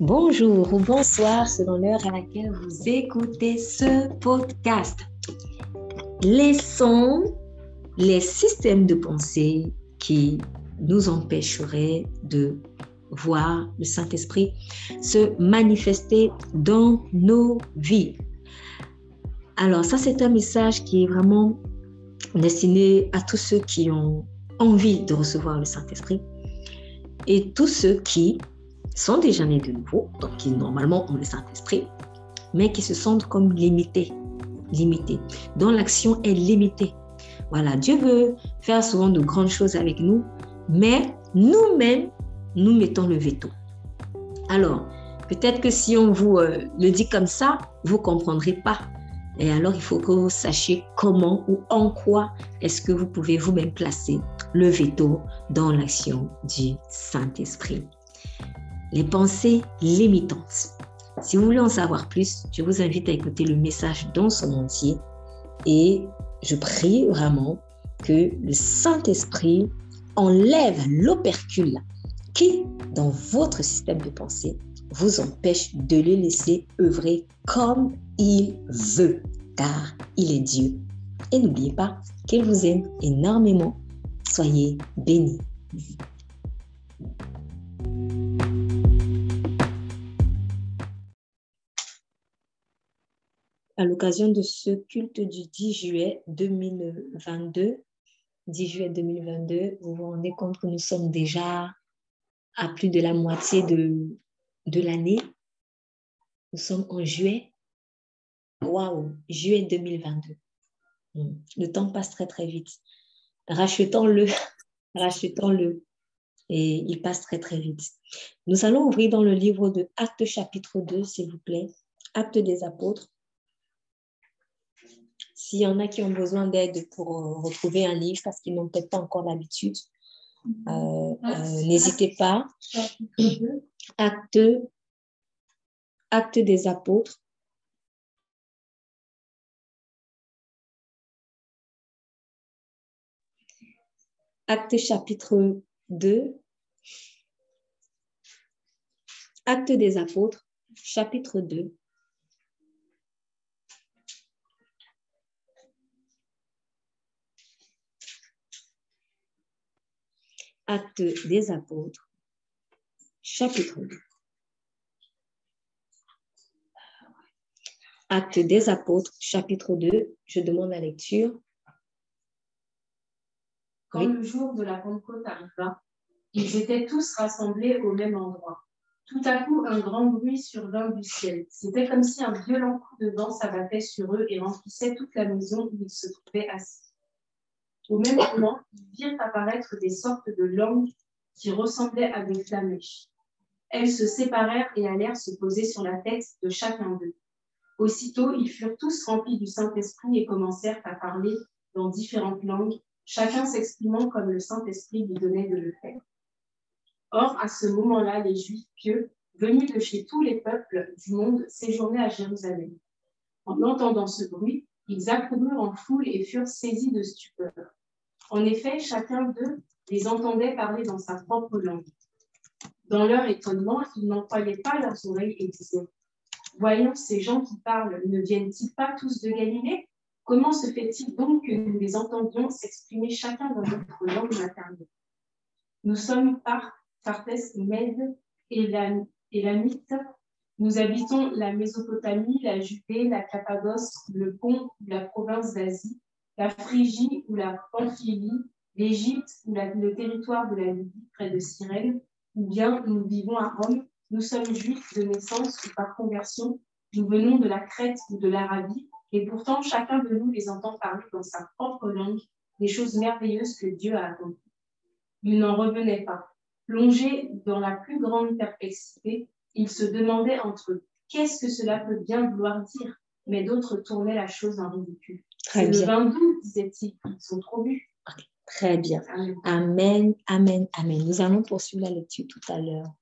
Bonjour ou bonsoir selon l'heure à laquelle vous écoutez ce podcast. Laissons les systèmes de pensée qui nous empêcheraient de voir le Saint-Esprit se manifester dans nos vies. Alors ça, c'est un message qui est vraiment destiné à tous ceux qui ont envie de recevoir le Saint-Esprit et tous ceux qui sont déjà nés de nouveau, donc qui normalement ont le Saint-Esprit, mais qui se sentent comme limités, limités, dont l'action est limitée. Voilà, Dieu veut faire souvent de grandes choses avec nous, mais nous-mêmes, nous mettons le veto. Alors, peut-être que si on vous euh, le dit comme ça, vous comprendrez pas. Et alors, il faut que vous sachiez comment ou en quoi est-ce que vous pouvez vous-même placer le veto dans l'action du Saint-Esprit. Les pensées limitantes. Si vous voulez en savoir plus, je vous invite à écouter le message dans son entier et je prie vraiment que le Saint-Esprit enlève l'opercule qui, dans votre système de pensée, vous empêche de le laisser œuvrer comme il veut, car il est Dieu. Et n'oubliez pas qu'il vous aime énormément. Soyez bénis. À l'occasion de ce culte du 10 juillet 2022, 10 juillet 2022, vous vous rendez compte que nous sommes déjà à plus de la moitié de, de l'année. Nous sommes en juillet. Waouh, juillet 2022. Hmm. Le temps passe très très vite. Rachetons-le, rachetons-le. Et il passe très très vite. Nous allons ouvrir dans le livre de Actes chapitre 2, s'il vous plaît. Actes des apôtres. S'il y en a qui ont besoin d'aide pour euh, retrouver un livre parce qu'ils n'ont peut-être pas encore l'habitude, euh, euh, n'hésitez pas. Acte, acte des apôtres. Acte chapitre 2. Acte des apôtres, chapitre 2. Acte des apôtres, chapitre 2. Acte des apôtres, chapitre 2. Je demande la lecture. Quand le jour de la Pentecôte arriva, ils étaient tous rassemblés au même endroit. Tout à coup, un grand bruit survint du ciel. C'était comme si un violent coup de vent s'abattait sur eux et remplissait toute la maison où ils se trouvaient assis. Au même moment, ils virent apparaître des sortes de langues qui ressemblaient à des flamèches. Elles se séparèrent et allèrent se poser sur la tête de chacun d'eux. Aussitôt, ils furent tous remplis du Saint-Esprit et commencèrent à parler dans différentes langues, chacun s'exprimant comme le Saint-Esprit lui donnait de le faire. Or, à ce moment-là, les Juifs pieux, venus de chez tous les peuples du monde, séjournaient à Jérusalem. En entendant ce bruit, ils accoururent en foule et furent saisis de stupeur. En effet, chacun d'eux les entendait parler dans sa propre langue. Dans leur étonnement, ils n'en croyaient pas leurs oreilles et disaient Voyons, ces gens qui parlent, ne viennent-ils pas tous de Galilée? Comment se fait-il donc que nous les entendions s'exprimer chacun dans notre langue maternelle? Nous sommes par Parthès, Mède et la, et la Mythe. Nous habitons la Mésopotamie, la Judée, la Cappadoce, le Pont, la province d'Asie la Phrygie ou la Pamphylie, l'Égypte ou le territoire de la Libye près de Cyrène, ou bien nous vivons à Rome, nous sommes juifs de naissance ou par conversion, nous venons de la Crète ou de l'Arabie, et pourtant chacun de nous les entend parler dans sa propre langue des choses merveilleuses que Dieu a accomplies. Ils n'en revenaient pas. Plongés dans la plus grande perplexité, ils se demandaient entre eux qu'est-ce que cela peut bien vouloir dire, mais d'autres tournaient la chose en ridicule. Très bien. Le 22, disait-il, ils sont trop vus. Très bien. Amen, amen, amen. Nous allons poursuivre la lecture tout à l'heure.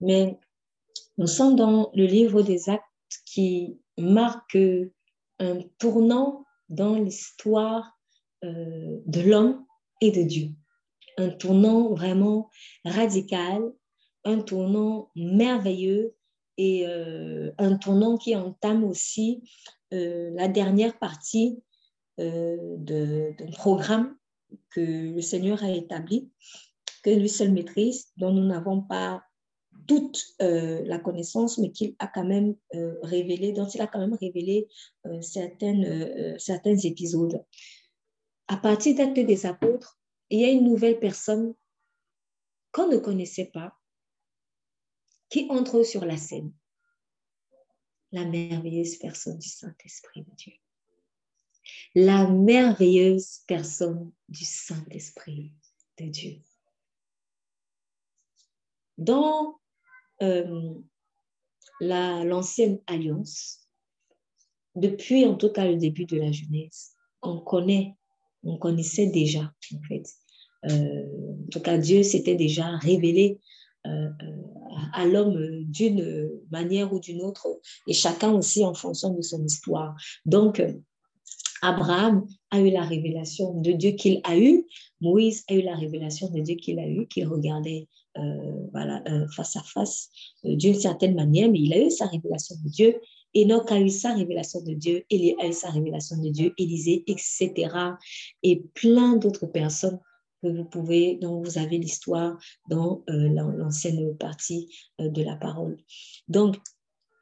Mais nous sommes dans le livre des actes qui marque un tournant dans l'histoire euh, de l'homme et de Dieu. Un tournant vraiment radical, un tournant merveilleux et euh, un tournant qui entame aussi euh, la dernière partie d'un programme que le Seigneur a établi, que lui seul maîtrise, dont nous n'avons pas toute la connaissance, mais qu'il a quand même révélé, dont il a quand même révélé certains épisodes. À partir d'actes des apôtres, il y a une nouvelle personne qu'on ne connaissait pas qui entre sur la scène. La merveilleuse personne du Saint-Esprit de Dieu. La merveilleuse personne du Saint-Esprit de Dieu. Dans euh, l'ancienne alliance, depuis en tout cas le début de la jeunesse, on connaît, on connaissait déjà en fait. Euh, en tout cas, Dieu s'était déjà révélé euh, à l'homme d'une manière ou d'une autre, et chacun aussi en fonction de son histoire. Donc, Abraham a eu la révélation de Dieu qu'il a eu, Moïse a eu la révélation de Dieu qu'il a eu, qu'il regardait euh, voilà, euh, face à face d'une certaine manière, mais il a eu sa révélation de Dieu. Enoch a eu sa révélation de Dieu, Élie a eu sa révélation de Dieu, Élisée, etc. Et plein d'autres personnes que vous pouvez, dont vous avez l'histoire dans euh, l'ancienne partie euh, de la parole. Donc,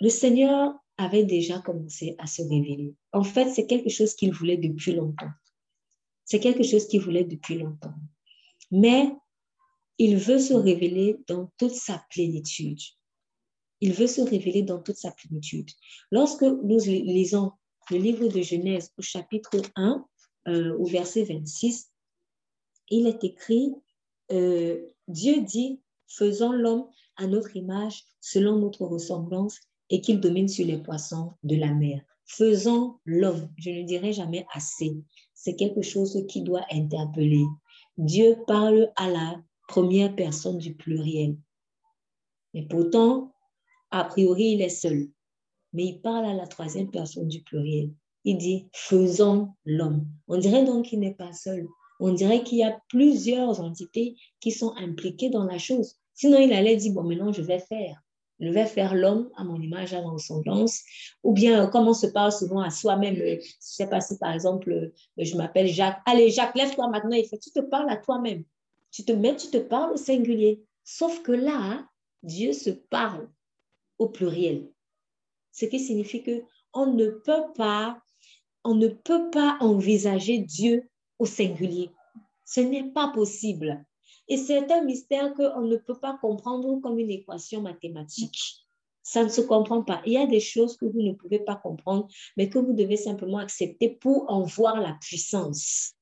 le Seigneur avait déjà commencé à se révéler. En fait, c'est quelque chose qu'il voulait depuis longtemps. C'est quelque chose qu'il voulait depuis longtemps. Mais il veut se révéler dans toute sa plénitude. Il veut se révéler dans toute sa plénitude. Lorsque nous lisons le livre de Genèse au chapitre 1, euh, au verset 26, il est écrit, euh, Dieu dit, faisons l'homme à notre image, selon notre ressemblance, et qu'il domine sur les poissons de la mer. Faisons l'homme, je ne dirai jamais assez. C'est quelque chose qui doit interpeller. Dieu parle à la première personne du pluriel. Mais pourtant, a priori, il est seul. Mais il parle à la troisième personne du pluriel. Il dit, faisons l'homme. On dirait donc qu'il n'est pas seul on dirait qu'il y a plusieurs entités qui sont impliquées dans la chose. Sinon, il allait dire, bon, maintenant, je vais faire. Je vais faire l'homme à mon image, à mon ressemblance. Ou bien, comme on se parle souvent à soi-même, je ne sais pas si, par exemple, je m'appelle Jacques. Allez, Jacques, lève-toi maintenant. Il fait, tu te parles à toi-même. Tu te mets, tu te parles au singulier. Sauf que là, Dieu se parle au pluriel. Ce qui signifie que on ne peut pas, on ne peut pas envisager Dieu au singulier. Ce n'est pas possible. Et c'est un mystère qu'on ne peut pas comprendre comme une équation mathématique. Ça ne se comprend pas. Il y a des choses que vous ne pouvez pas comprendre, mais que vous devez simplement accepter pour en voir la puissance.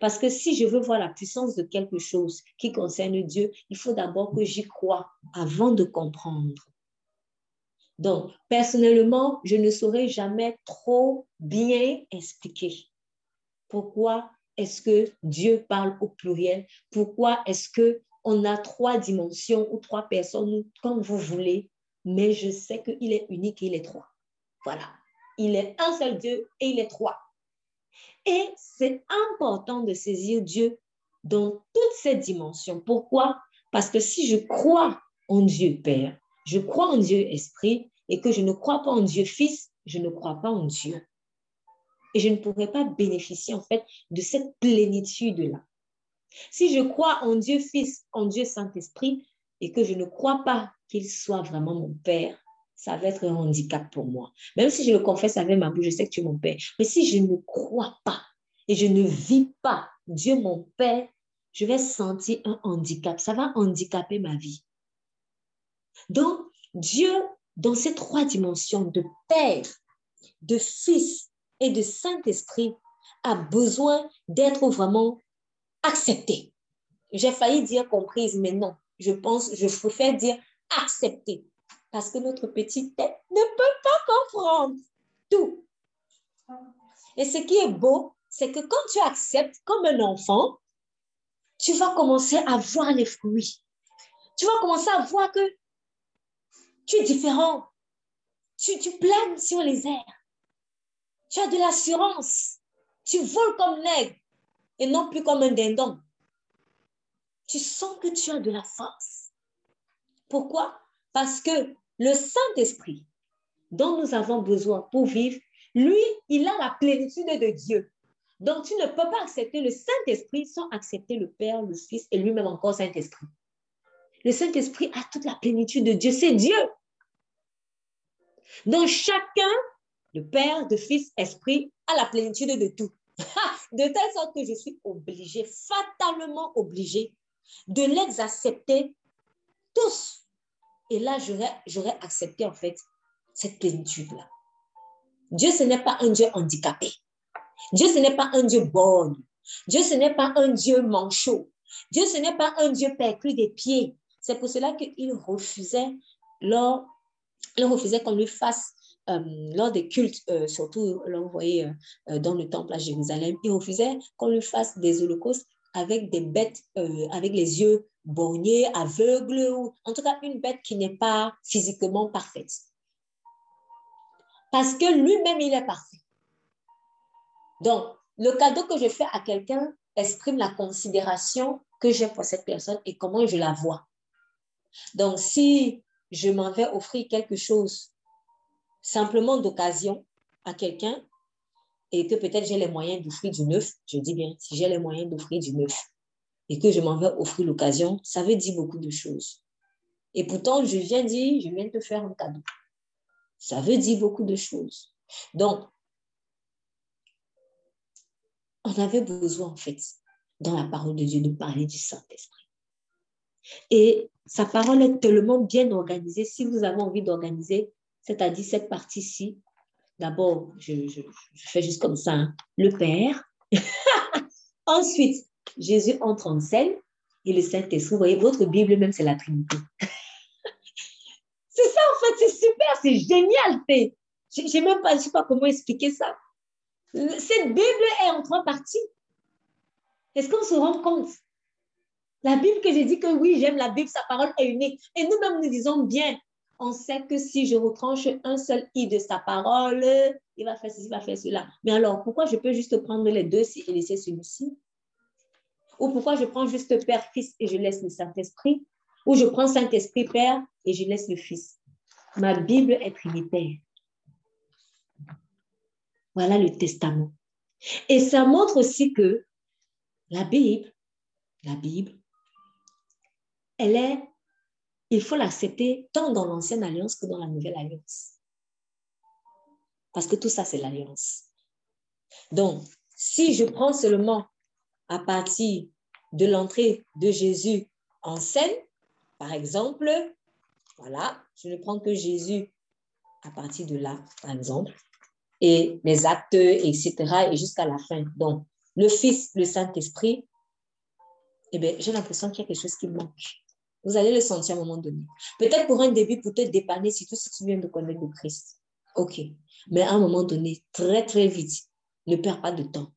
Parce que si je veux voir la puissance de quelque chose qui concerne Dieu, il faut d'abord que j'y croie avant de comprendre. Donc, personnellement, je ne saurais jamais trop bien expliquer pourquoi est-ce que Dieu parle au pluriel? Pourquoi est-ce que on a trois dimensions ou trois personnes, comme vous voulez, mais je sais qu'il est unique et il est trois. Voilà. Il est un seul Dieu et il est trois. Et c'est important de saisir Dieu dans toutes ces dimensions. Pourquoi? Parce que si je crois en Dieu Père, je crois en Dieu Esprit et que je ne crois pas en Dieu Fils, je ne crois pas en Dieu et je ne pourrais pas bénéficier en fait de cette plénitude-là. Si je crois en Dieu Fils, en Dieu Saint-Esprit, et que je ne crois pas qu'il soit vraiment mon Père, ça va être un handicap pour moi. Même si je le confesse avec ma bouche, je sais que tu es mon Père. Mais si je ne crois pas et je ne vis pas Dieu mon Père, je vais sentir un handicap. Ça va handicaper ma vie. Donc, Dieu, dans ces trois dimensions de Père, de Fils et de Saint-Esprit a besoin d'être vraiment accepté. J'ai failli dire comprise, mais non. Je pense, je préfère dire accepté. Parce que notre petite tête ne peut pas comprendre tout. Et ce qui est beau, c'est que quand tu acceptes comme un enfant, tu vas commencer à voir les fruits. Tu vas commencer à voir que tu es différent. Tu, tu planes sur les airs. Tu as de l'assurance. Tu voles comme l'aigle et non plus comme un dindon. Tu sens que tu as de la force. Pourquoi? Parce que le Saint-Esprit dont nous avons besoin pour vivre, lui, il a la plénitude de Dieu. Donc, tu ne peux pas accepter le Saint-Esprit sans accepter le Père, le Fils et lui-même encore Saint-Esprit. Le Saint-Esprit a toute la plénitude de Dieu. C'est Dieu. Donc, chacun, le Père, le Fils, Esprit, a la plénitude de tout. de telle sorte que je suis obligée, fatalement obligée, de les accepter tous. Et là, j'aurais accepté en fait cette plénitude-là. Dieu, ce n'est pas un Dieu handicapé. Dieu, ce n'est pas un Dieu bon. Dieu, ce n'est pas un Dieu manchot. Dieu, ce n'est pas un Dieu perclus des pieds. C'est pour cela qu'il refusait, lors, il refusait qu'on lui fasse, lors des cultes, euh, surtout, voyez, euh, dans le temple à Jérusalem, il refusait qu'on lui fasse des holocaustes avec des bêtes, avec les yeux borgnés, aveugles, ou en tout cas une bête qui n'est pas physiquement parfaite. Parce que lui-même, il est parfait. Donc, le cadeau que je fais à quelqu'un exprime la considération que j'ai pour cette personne et comment je la vois. Donc, si je m'en vais offrir quelque chose simplement d'occasion à quelqu'un et que peut-être j'ai les moyens d'offrir du neuf, je dis bien, si j'ai les moyens d'offrir du neuf et que je m'en vais offrir l'occasion, ça veut dire beaucoup de choses. Et pourtant, je viens dire, je viens te faire un cadeau. Ça veut dire beaucoup de choses. Donc, on avait besoin, en fait, dans la parole de Dieu, de parler du Saint-Esprit. Et sa parole est tellement bien organisée. Si vous avez envie d'organiser, c'est-à-dire cette partie-ci, d'abord, je, fais juste comme ça, hein. le Père. Ensuite, Jésus entre en scène et le Saint-Esprit. Vous voyez, votre Bible même, c'est la Trinité. c'est ça, en fait, c'est super, c'est génial. Je ne même pas, je sais pas comment expliquer ça. Cette Bible est en trois parties. Est-ce qu'on se rend compte? La Bible que j'ai dit que oui, j'aime la Bible, sa parole est unique. Et nous-mêmes, nous disons bien, on sait que si je retranche un seul i de sa parole, il va faire ceci, il va faire cela. Mais alors, pourquoi je peux juste prendre les deux ci et laisser celui-ci? Ou pourquoi je prends juste Père, Fils et je laisse le Saint-Esprit? Ou je prends Saint-Esprit, Père et je laisse le Fils? Ma Bible est trinitaire. Voilà le testament. Et ça montre aussi que la Bible, la Bible, elle est, il faut l'accepter tant dans l'ancienne alliance que dans la nouvelle alliance. Parce que tout ça, c'est l'alliance. Donc, si je prends seulement à partir de l'entrée de Jésus en scène, par exemple, voilà, je ne prends que Jésus à partir de là, par exemple, et les actes, etc., et jusqu'à la fin. Donc, le Fils, le Saint-Esprit, eh bien, j'ai l'impression qu'il y a quelque chose qui manque. Vous allez le sentir à un moment donné. Peut-être pour un début, pour te dépanner, surtout si tu viens de connaître le Christ. OK. Mais à un moment donné, très, très vite, ne perds pas de temps.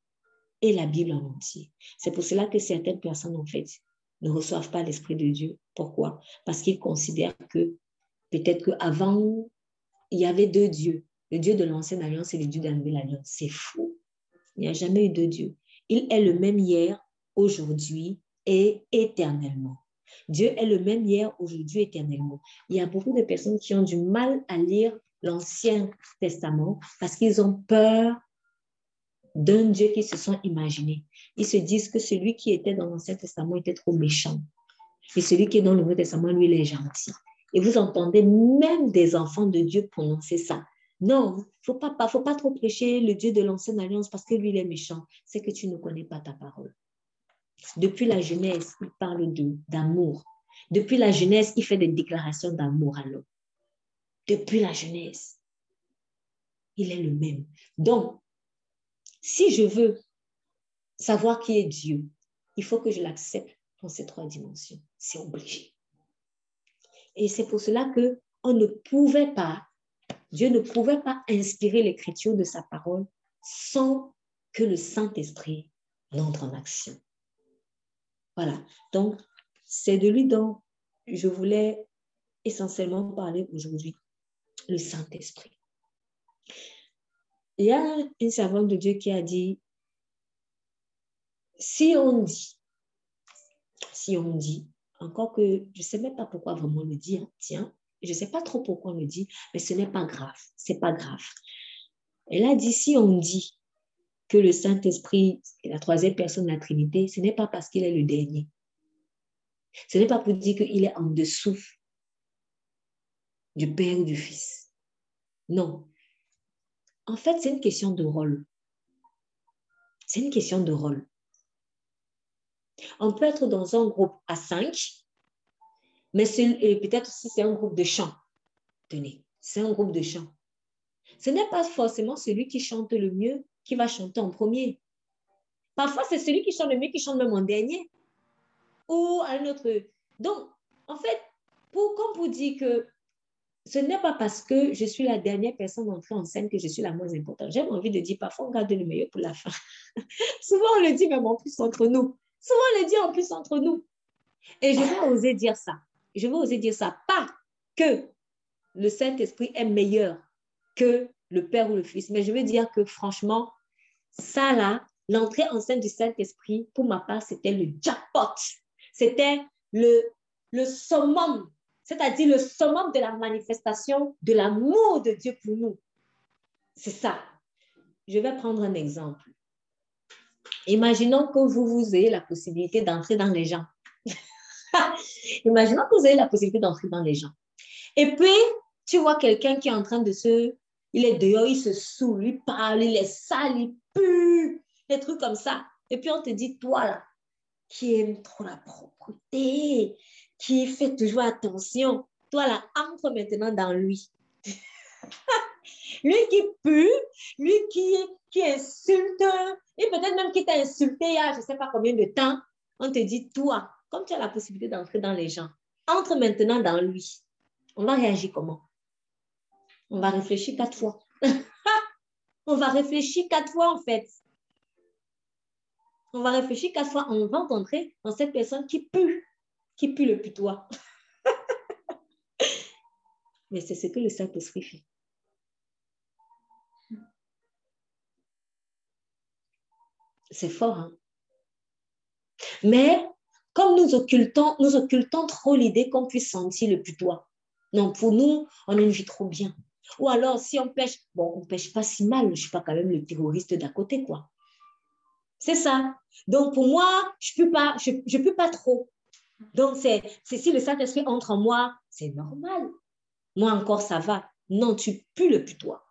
Et la Bible en entier. C'est pour cela que certaines personnes, en fait, ne reçoivent pas l'Esprit de Dieu. Pourquoi? Parce qu'ils considèrent que peut-être qu'avant, il y avait deux dieux. Le Dieu de l'ancienne alliance et le Dieu de la nouvelle alliance. C'est faux. Il n'y a jamais eu de Dieu. Il est le même hier, aujourd'hui et éternellement. Dieu est le même hier, aujourd'hui, éternellement. Il y a beaucoup de personnes qui ont du mal à lire l'Ancien Testament parce qu'ils ont peur d'un Dieu qu'ils se sont imaginés. Ils se disent que celui qui était dans l'Ancien Testament était trop méchant. Et celui qui est dans le Nouveau Testament, lui, il est gentil. Et vous entendez même des enfants de Dieu prononcer ça. Non, il ne faut pas trop prêcher le Dieu de l'ancienne alliance parce que lui, il est méchant. C'est que tu ne connais pas ta parole. Depuis la jeunesse, il parle d'amour. Depuis la jeunesse, il fait des déclarations d'amour à l'homme. Depuis la jeunesse, il est le même. Donc, si je veux savoir qui est Dieu, il faut que je l'accepte dans ces trois dimensions. C'est obligé. Et c'est pour cela que on ne pouvait pas Dieu ne pouvait pas inspirer l'écriture de sa parole sans que le Saint-Esprit n'entre en action. Voilà, donc c'est de lui dont je voulais essentiellement parler aujourd'hui, le Saint-Esprit. Il y a une servante de Dieu qui a dit, si on dit, si on dit encore que je ne sais même pas pourquoi vraiment le dire, tiens, je ne sais pas trop pourquoi on le dit, mais ce n'est pas grave, c'est pas grave. Elle a dit, si on dit que le Saint-Esprit est la troisième personne de la Trinité, ce n'est pas parce qu'il est le dernier. Ce n'est pas pour dire qu'il est en dessous du Père ou du Fils. Non. En fait, c'est une question de rôle. C'est une question de rôle. On peut être dans un groupe à cinq, mais peut-être si c'est un groupe de chant. Tenez, c'est un groupe de chant. Ce n'est pas forcément celui qui chante le mieux qui va chanter en premier. Parfois, c'est celui qui chante le mieux qui chante même en dernier. Ou un autre. Donc, en fait, pour, comme vous dire que ce n'est pas parce que je suis la dernière personne entrée en scène que je suis la moins importante. J'ai envie de dire, parfois, on garde le meilleur pour la fin. Souvent, on le dit même en plus entre nous. Souvent, on le dit en plus entre nous. Et je vais oser dire ça. Je vais oser dire ça. Pas que le Saint-Esprit est meilleur que le Père ou le Fils, mais je veux dire que franchement, ça là, l'entrée en scène du Saint-Esprit, pour ma part, c'était le jackpot. C'était le, le summum c'est-à-dire le summum de la manifestation de l'amour de Dieu pour nous. C'est ça. Je vais prendre un exemple. Imaginons que vous, vous ayez la possibilité d'entrer dans les gens. Imaginons que vous ayez la possibilité d'entrer dans les gens. Et puis, tu vois quelqu'un qui est en train de se... Il est dehors, il se saoule, il parle, il est sale, il pue, des trucs comme ça. Et puis on te dit, toi là, qui aime trop la propreté, qui fait toujours attention. Toi, là, entre maintenant dans lui. lui qui pue, lui qui, qui insulte, et peut-être même qui t'a insulté il y a je ne sais pas combien de temps, on te dit, toi, comme tu as la possibilité d'entrer dans les gens, entre maintenant dans lui. On va réagir comment? On va réfléchir quatre fois. on va réfléchir quatre fois en fait. On va réfléchir quatre fois. On va entrer dans cette personne qui pue qui pue le putois. Mais c'est ce que le Saint-Esprit fait. C'est fort, hein? Mais comme nous occultons, nous occultons trop l'idée qu'on puisse sentir le putois. Non, pour nous, on a une vie trop bien. Ou alors, si on pêche, bon, on pêche pas si mal, je ne suis pas quand même le terroriste d'à côté, quoi. C'est ça. Donc, pour moi, je ne peux, pas, je, je peux pas trop. Donc, c'est si le Saint-Esprit entre en moi, c'est normal. Moi encore, ça va. Non, tu pues le putois.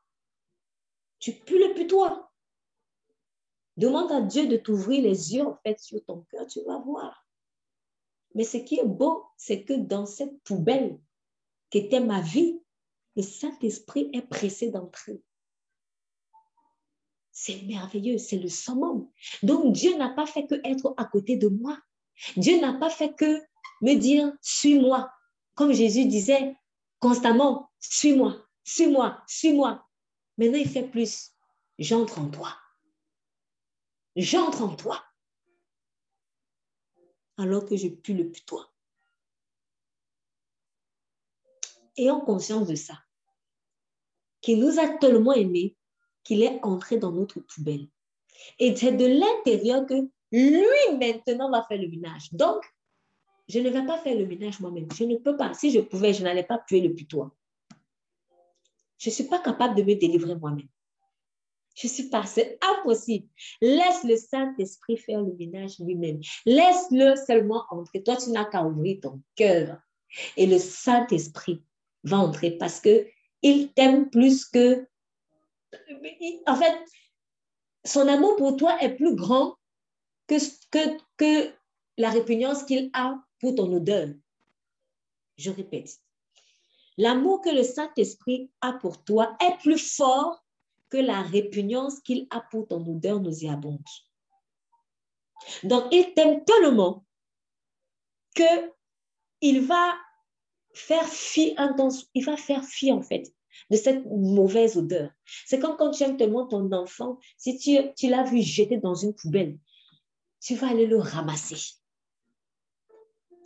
Tu pues le putois. Demande à Dieu de t'ouvrir les yeux, en fait, sur ton cœur, tu vas voir. Mais ce qui est beau, c'est que dans cette poubelle qui était ma vie, le Saint-Esprit est pressé d'entrer. C'est merveilleux, c'est le summum. Donc Dieu n'a pas fait que être à côté de moi. Dieu n'a pas fait que me dire, suis-moi. Comme Jésus disait constamment, suis-moi, suis-moi, suis-moi. Maintenant, il fait plus, j'entre en toi. J'entre en toi. Alors que je pue le putois. Ayons conscience de ça. Qu'il nous a tellement aimés qu'il est entré dans notre poubelle. Et c'est de l'intérieur que lui, maintenant, va faire le ménage. Donc, je ne vais pas faire le ménage moi-même. Je ne peux pas. Si je pouvais, je n'allais pas tuer le putois. Je ne suis pas capable de me délivrer moi-même. Je ne suis pas, c'est impossible. Laisse le Saint-Esprit faire le ménage lui-même. Laisse-le seulement entrer. Toi, tu n'as qu'à ouvrir ton cœur. Et le Saint-Esprit va entrer parce que il t'aime plus que... En fait, son amour pour toi est plus grand que, que, la répugnance qu'il a pour ton odeur. Je répète, l'amour que le Saint-Esprit a pour toi est plus fort que la répugnance qu'il a pour ton odeur nauséabonde. Donc, il t'aime tellement que il va faire fi, il va faire fi en fait de cette mauvaise odeur. C'est comme quand tu aimes tellement ton enfant, si tu, tu l'as vu jeter dans une poubelle, tu vas aller le ramasser.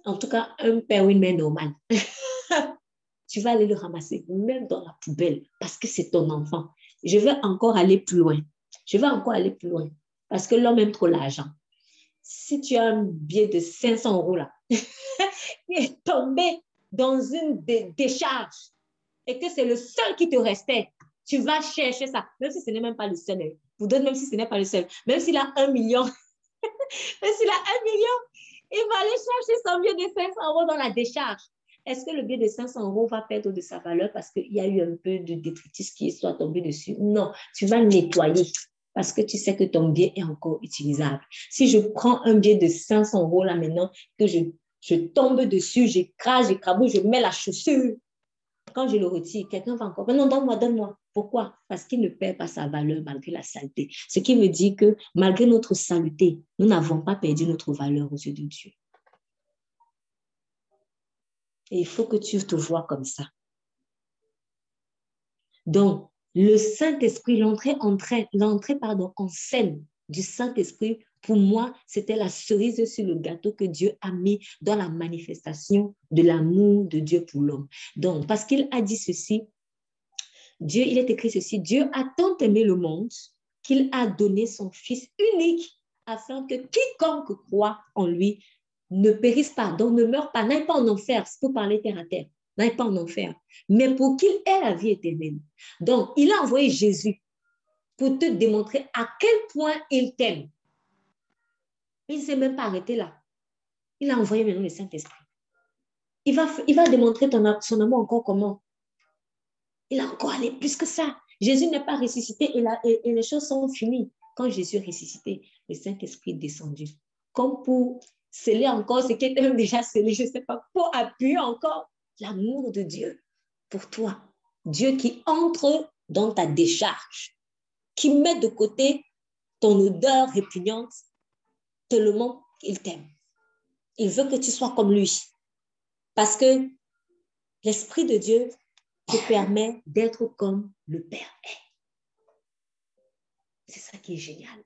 En tout cas, un père ou une mère normale. tu vas aller le ramasser, même dans la poubelle, parce que c'est ton enfant. Je vais encore aller plus loin. Je vais encore aller plus loin, parce que l'homme aime trop l'argent. si tu as un billet de 500 euros là, qui est tombé dans une décharge et que c'est le seul qui te restait, tu vas chercher ça, même si ce n'est même pas le seul. Hein. Vous donne même si ce n'est pas le seul. Même s'il a un million, même s'il a un million, il va aller chercher son billet de 500 euros dans la décharge. Est-ce que le billet de 500 euros va perdre de sa valeur parce qu'il y a eu un peu de détritus qui soit tombé dessus? Non, tu vas nettoyer parce que tu sais que ton billet est encore utilisable. Si je prends un billet de 500 euros là maintenant, que je, je tombe dessus, j'écrase, j'écrabouille, je mets la chaussure, quand je le retire, quelqu'un va encore, non, donne-moi, donne-moi. Pourquoi? Parce qu'il ne perd pas sa valeur malgré la saleté. Ce qui me dit que malgré notre saleté, nous n'avons pas perdu notre valeur aux yeux de Dieu. Et il faut que tu te vois comme ça. Donc, le Saint-Esprit, l'entrée, l'entrée en scène du Saint-Esprit, pour moi, c'était la cerise sur le gâteau que Dieu a mis dans la manifestation de l'amour de Dieu pour l'homme. Donc, parce qu'il a dit ceci, Dieu, il est écrit ceci, Dieu a tant aimé le monde qu'il a donné son Fils unique afin que quiconque croit en lui ne périsse pas, donc ne meure pas, n'aille pas en enfer, c'est pour parler terre à terre, n'aille pas en enfer, mais pour qu'il ait la vie éternelle. Donc, il a envoyé Jésus pour te démontrer à quel point il t'aime. Il ne s'est même pas arrêté là. Il a envoyé maintenant le Saint-Esprit. Il va, il va démontrer ton, son amour encore comment? Il a encore allé plus que ça. Jésus n'est pas ressuscité et, et, les choses sont finies. Quand Jésus est ressuscité, le Saint-Esprit est descendu. Comme pour sceller encore ce qui était déjà scellé, je ne sais pas, pour appuyer encore l'amour de Dieu pour toi. Dieu qui entre dans ta décharge, qui met de côté ton odeur répugnante tellement qu'il t'aime. Il veut que tu sois comme lui. Parce que l'Esprit de Dieu te permet d'être comme le Père est. C'est ça qui est génial.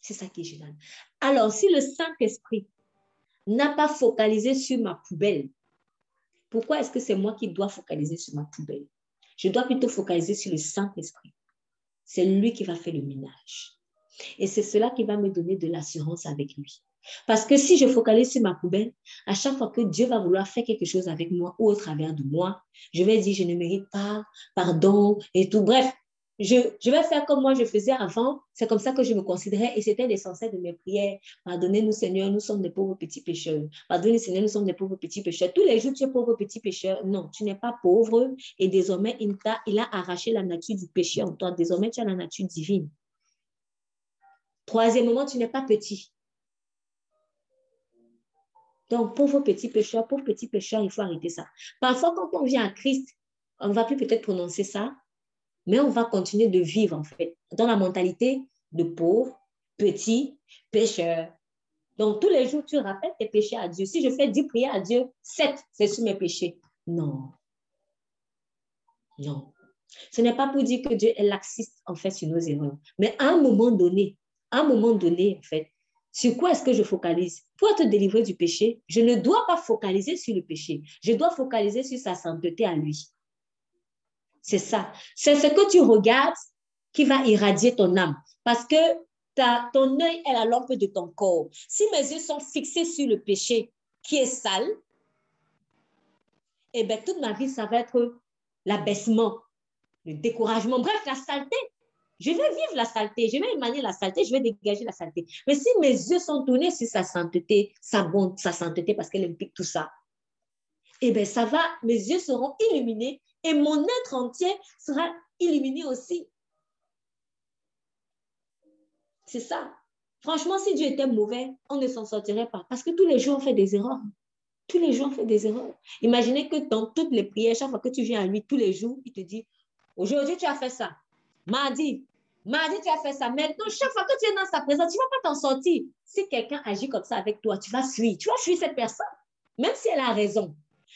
C'est ça qui est génial. Alors, si le Saint-Esprit n'a pas focalisé sur ma poubelle, pourquoi est-ce que c'est moi qui dois focaliser sur ma poubelle? Je dois plutôt focaliser sur le Saint-Esprit. C'est lui qui va faire le ménage. Et c'est cela qui va me donner de l'assurance avec lui. Parce que si je focalise sur ma poubelle, à chaque fois que Dieu va vouloir faire quelque chose avec moi ou au travers de moi, je vais dire, je ne mérite pas, pardon et tout. Bref, je, vais faire comme moi je faisais avant. C'est comme ça que je me considérais et c'était l'essentiel de mes prières. Pardonnez-nous, Seigneur, nous sommes des pauvres petits pécheurs. Pardonnez, Seigneur, nous sommes des pauvres petits pécheurs. Tous les jours, tu es pauvre petit pécheur. Non, tu n'es pas pauvre et désormais, il il a arraché la nature du péché en toi. Désormais, tu as la nature divine. Troisièmement, tu n'es pas petit. Donc, pauvre petit pécheur, pauvre petit pécheur, il faut arrêter ça. Parfois, quand on vient à Christ, on ne va plus peut-être prononcer ça, mais on va continuer de vivre, en fait, dans la mentalité de pauvre, petit, pécheur. Donc, tous les jours, tu rappelles tes péchés à Dieu. Si je fais 10 prières à Dieu, 7, c'est sur mes péchés. Non. Non. Ce n'est pas pour dire que Dieu est laxiste, en fait, sur nos erreurs. Mais à un moment donné, à un moment donné, en fait, sur quoi est-ce que je focalise? Pour être délivré du péché, je ne dois pas focaliser sur le péché. Je dois focaliser sur sa sainteté à lui. C'est ça. C'est ce que tu regardes qui va irradier ton âme. Parce que ta, ton œil est la lampe de ton corps. Si mes yeux sont fixés sur le péché qui est sale, eh bien, toute ma vie, ça va être l'abaissement, le découragement, bref, la saleté. Je vais vivre la saleté, je vais émaner la saleté, je vais dégager la saleté. Mais si mes yeux sont tournés sur sa sainteté, sa bonté, sa sainteté, parce qu'elle implique tout ça, eh bien, ça va, mes yeux seront illuminés et mon être entier sera illuminé aussi. C'est ça. Franchement, si Dieu était mauvais, on ne s'en sortirait pas. Parce que tous les jours, on fait des erreurs. Tous les jours, on fait des erreurs. Imaginez que dans toutes les prières, chaque fois que tu viens à lui, tous les jours, il te dit, aujourd'hui, tu as fait ça. Mardi, Mardi, tu as fait ça. Maintenant, chaque fois que tu es dans sa présence, tu ne vas pas t'en sortir. Si quelqu'un agit comme ça avec toi, tu vas fuir. Tu vas fuir cette personne, même si elle a raison.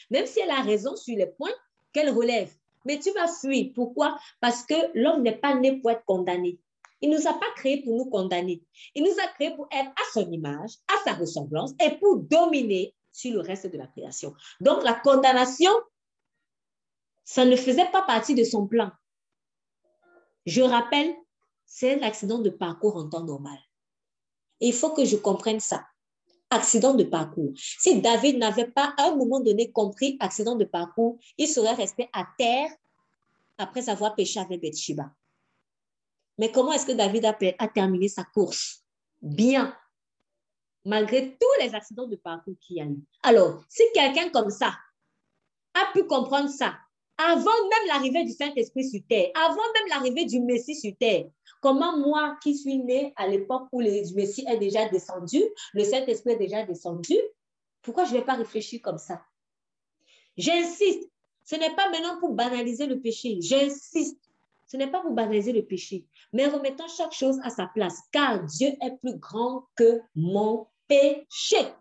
Même si elle a raison sur les points qu'elle relève. Mais tu vas fuir. Pourquoi? Parce que l'homme n'est pas né pour être condamné. Il ne nous a pas créés pour nous condamner. Il nous a créés pour être à son image, à sa ressemblance et pour dominer sur le reste de la création. Donc, la condamnation, ça ne faisait pas partie de son plan. Je rappelle c'est un accident de parcours en temps normal. Il faut que je comprenne ça. Accident de parcours. Si David n'avait pas à un moment donné compris accident de parcours, il serait resté à terre après avoir péché avec Bathsheba. Mais comment est-ce que David a, a terminé sa course? Bien, malgré tous les accidents de parcours qu'il y a eu. Alors, si quelqu'un comme ça a pu comprendre ça avant même l'arrivée du Saint-Esprit sur terre, avant même l'arrivée du Messie sur terre, comment moi qui suis né à l'époque où le Messie est déjà descendu, le Saint-Esprit est déjà descendu, pourquoi je ne vais pas réfléchir comme ça? J'insiste, ce n'est pas maintenant pour banaliser le péché, j'insiste. Ce n'est pas pour banaliser le péché, mais remettons chaque chose à sa place, car Dieu est plus grand que mon péché.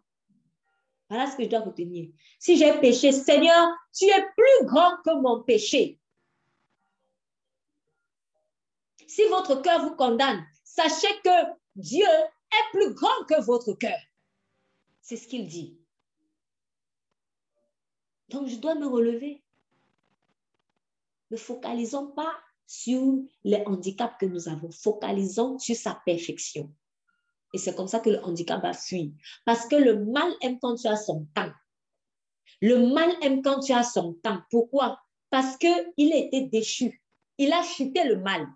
Voilà ce que je dois retenir. Si j'ai péché, Seigneur, tu es plus grand que mon péché. Si votre cœur vous condamne, sachez que Dieu est plus grand que votre cœur. C'est ce qu'il dit. Donc, je dois me relever. Ne focalisons pas sur les handicaps que nous avons. Focalisons sur sa perfection. Et c'est comme ça que le handicap va fuir. Parce que le mal aime quand tu as son temps. Le mal aime quand tu as son temps. Pourquoi? Parce qu'il a été déchu. Il a chuté le mal.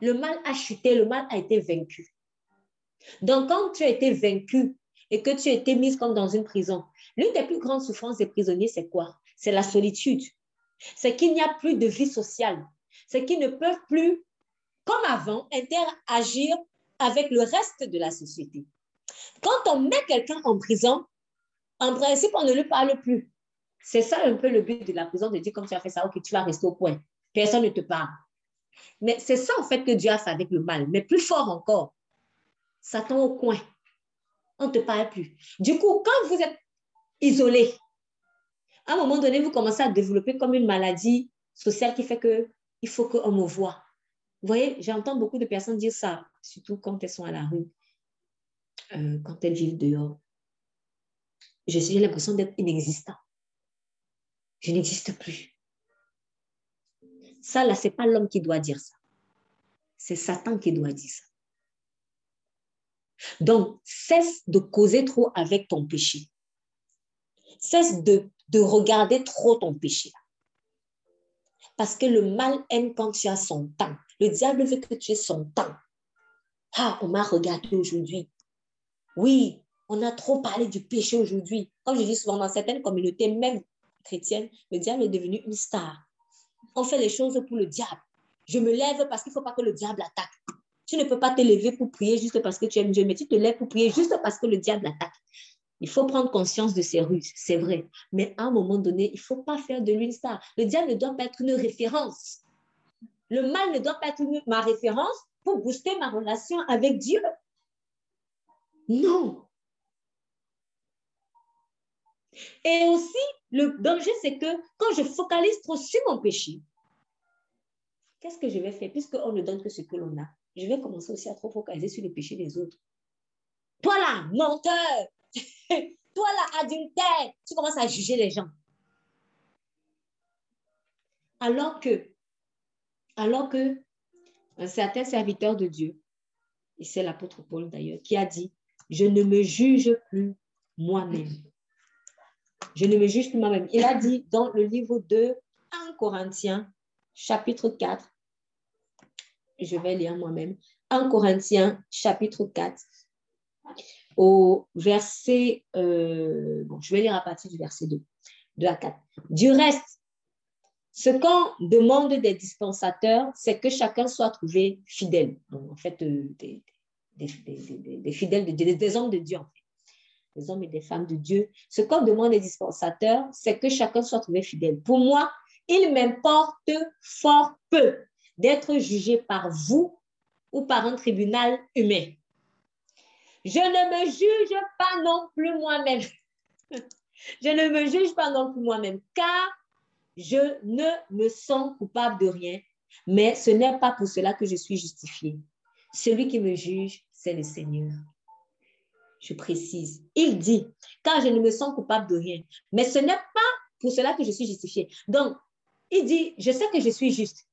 Le mal a chuté, le mal a été vaincu. Donc, quand tu as été vaincu et que tu as été mise comme dans une prison, l'une des plus grandes souffrances des prisonniers, c'est quoi? C'est la solitude. C'est qu'il n'y a plus de vie sociale. C'est qu'ils ne peuvent plus, comme avant, interagir avec le reste de la société. Quand on met quelqu'un en prison, en principe, on ne lui parle plus. C'est ça un peu le but de la prison, de dire comme tu as fait ça, ok, tu vas rester au point. Personne ne te parle. Mais c'est ça en fait que Dieu a fait avec le mal. Mais plus fort encore, Satan au coin. On ne te parle plus. Du coup, quand vous êtes isolé, à un moment donné, vous commencez à développer comme une maladie sociale qui fait que il faut qu'on me voit. Vous voyez, j'entends beaucoup de personnes dire ça, surtout quand elles sont à la rue, euh, quand elles vivent dehors. J'ai l'impression d'être inexistant. Je n'existe plus. Ça, là, ce n'est pas l'homme qui doit dire ça. C'est Satan qui doit dire ça. Donc, cesse de causer trop avec ton péché. Cesse de, de regarder trop ton péché. Parce que le mal aime quand tu as son temps. Le diable veut que tu aies son temps. Ah, on m'a regardé aujourd'hui. Oui, on a trop parlé du péché aujourd'hui. Comme je dis souvent dans certaines communautés, même chrétiennes, le diable est devenu une star. On fait les choses pour le diable. Je me lève parce qu'il ne faut pas que le diable attaque. Tu ne peux pas te lever pour prier juste parce que tu aimes Dieu, mais tu te lèves pour prier juste parce que le diable attaque. Il faut prendre conscience de ses ruses, c'est vrai. Mais à un moment donné, il ne faut pas faire de lui une star. Le diable ne doit pas être une référence. Le mal ne doit pas être ma référence pour booster ma relation avec Dieu. Non. Et aussi, le danger, c'est que quand je focalise trop sur mon péché, qu'est-ce que je vais faire? Puisqu'on ne donne que ce que l'on a Je vais commencer aussi à trop focaliser sur les péchés des autres. Toi là, menteur, toi là, adultère, tu commences à juger les gens. Alors que alors que un certain serviteur de Dieu, et c'est l'apôtre Paul d'ailleurs, qui a dit, je ne me juge plus moi-même. Je ne me juge plus moi-même. Il a dit dans le livre de 1 Corinthiens, chapitre 4, je vais lire moi-même, 1 Corinthiens, chapitre 4, au verset, euh, bon, je vais lire à partir du verset 2, 2 à 4. Du reste, ce qu'on demande des dispensateurs, c'est que chacun soit trouvé fidèle. en fait, euh, des, fidèles, des, hommes de Dieu, en fait. Des hommes et des femmes de Dieu. Ce qu'on demande des dispensateurs, c'est que chacun soit trouvé fidèle. Pour moi, il m'importe fort peu d'être jugé par vous ou par un tribunal humain. Je ne me juge pas non plus moi-même. Je ne me juge pas non plus moi-même, car je ne me sens coupable de rien, mais ce n'est pas pour cela que je suis justifiée. Celui qui me juge, c'est le Seigneur. Je précise. Il dit, car je ne me sens coupable de rien, mais ce n'est pas pour cela que je suis justifiée. Donc, il dit, je sais que je suis juste,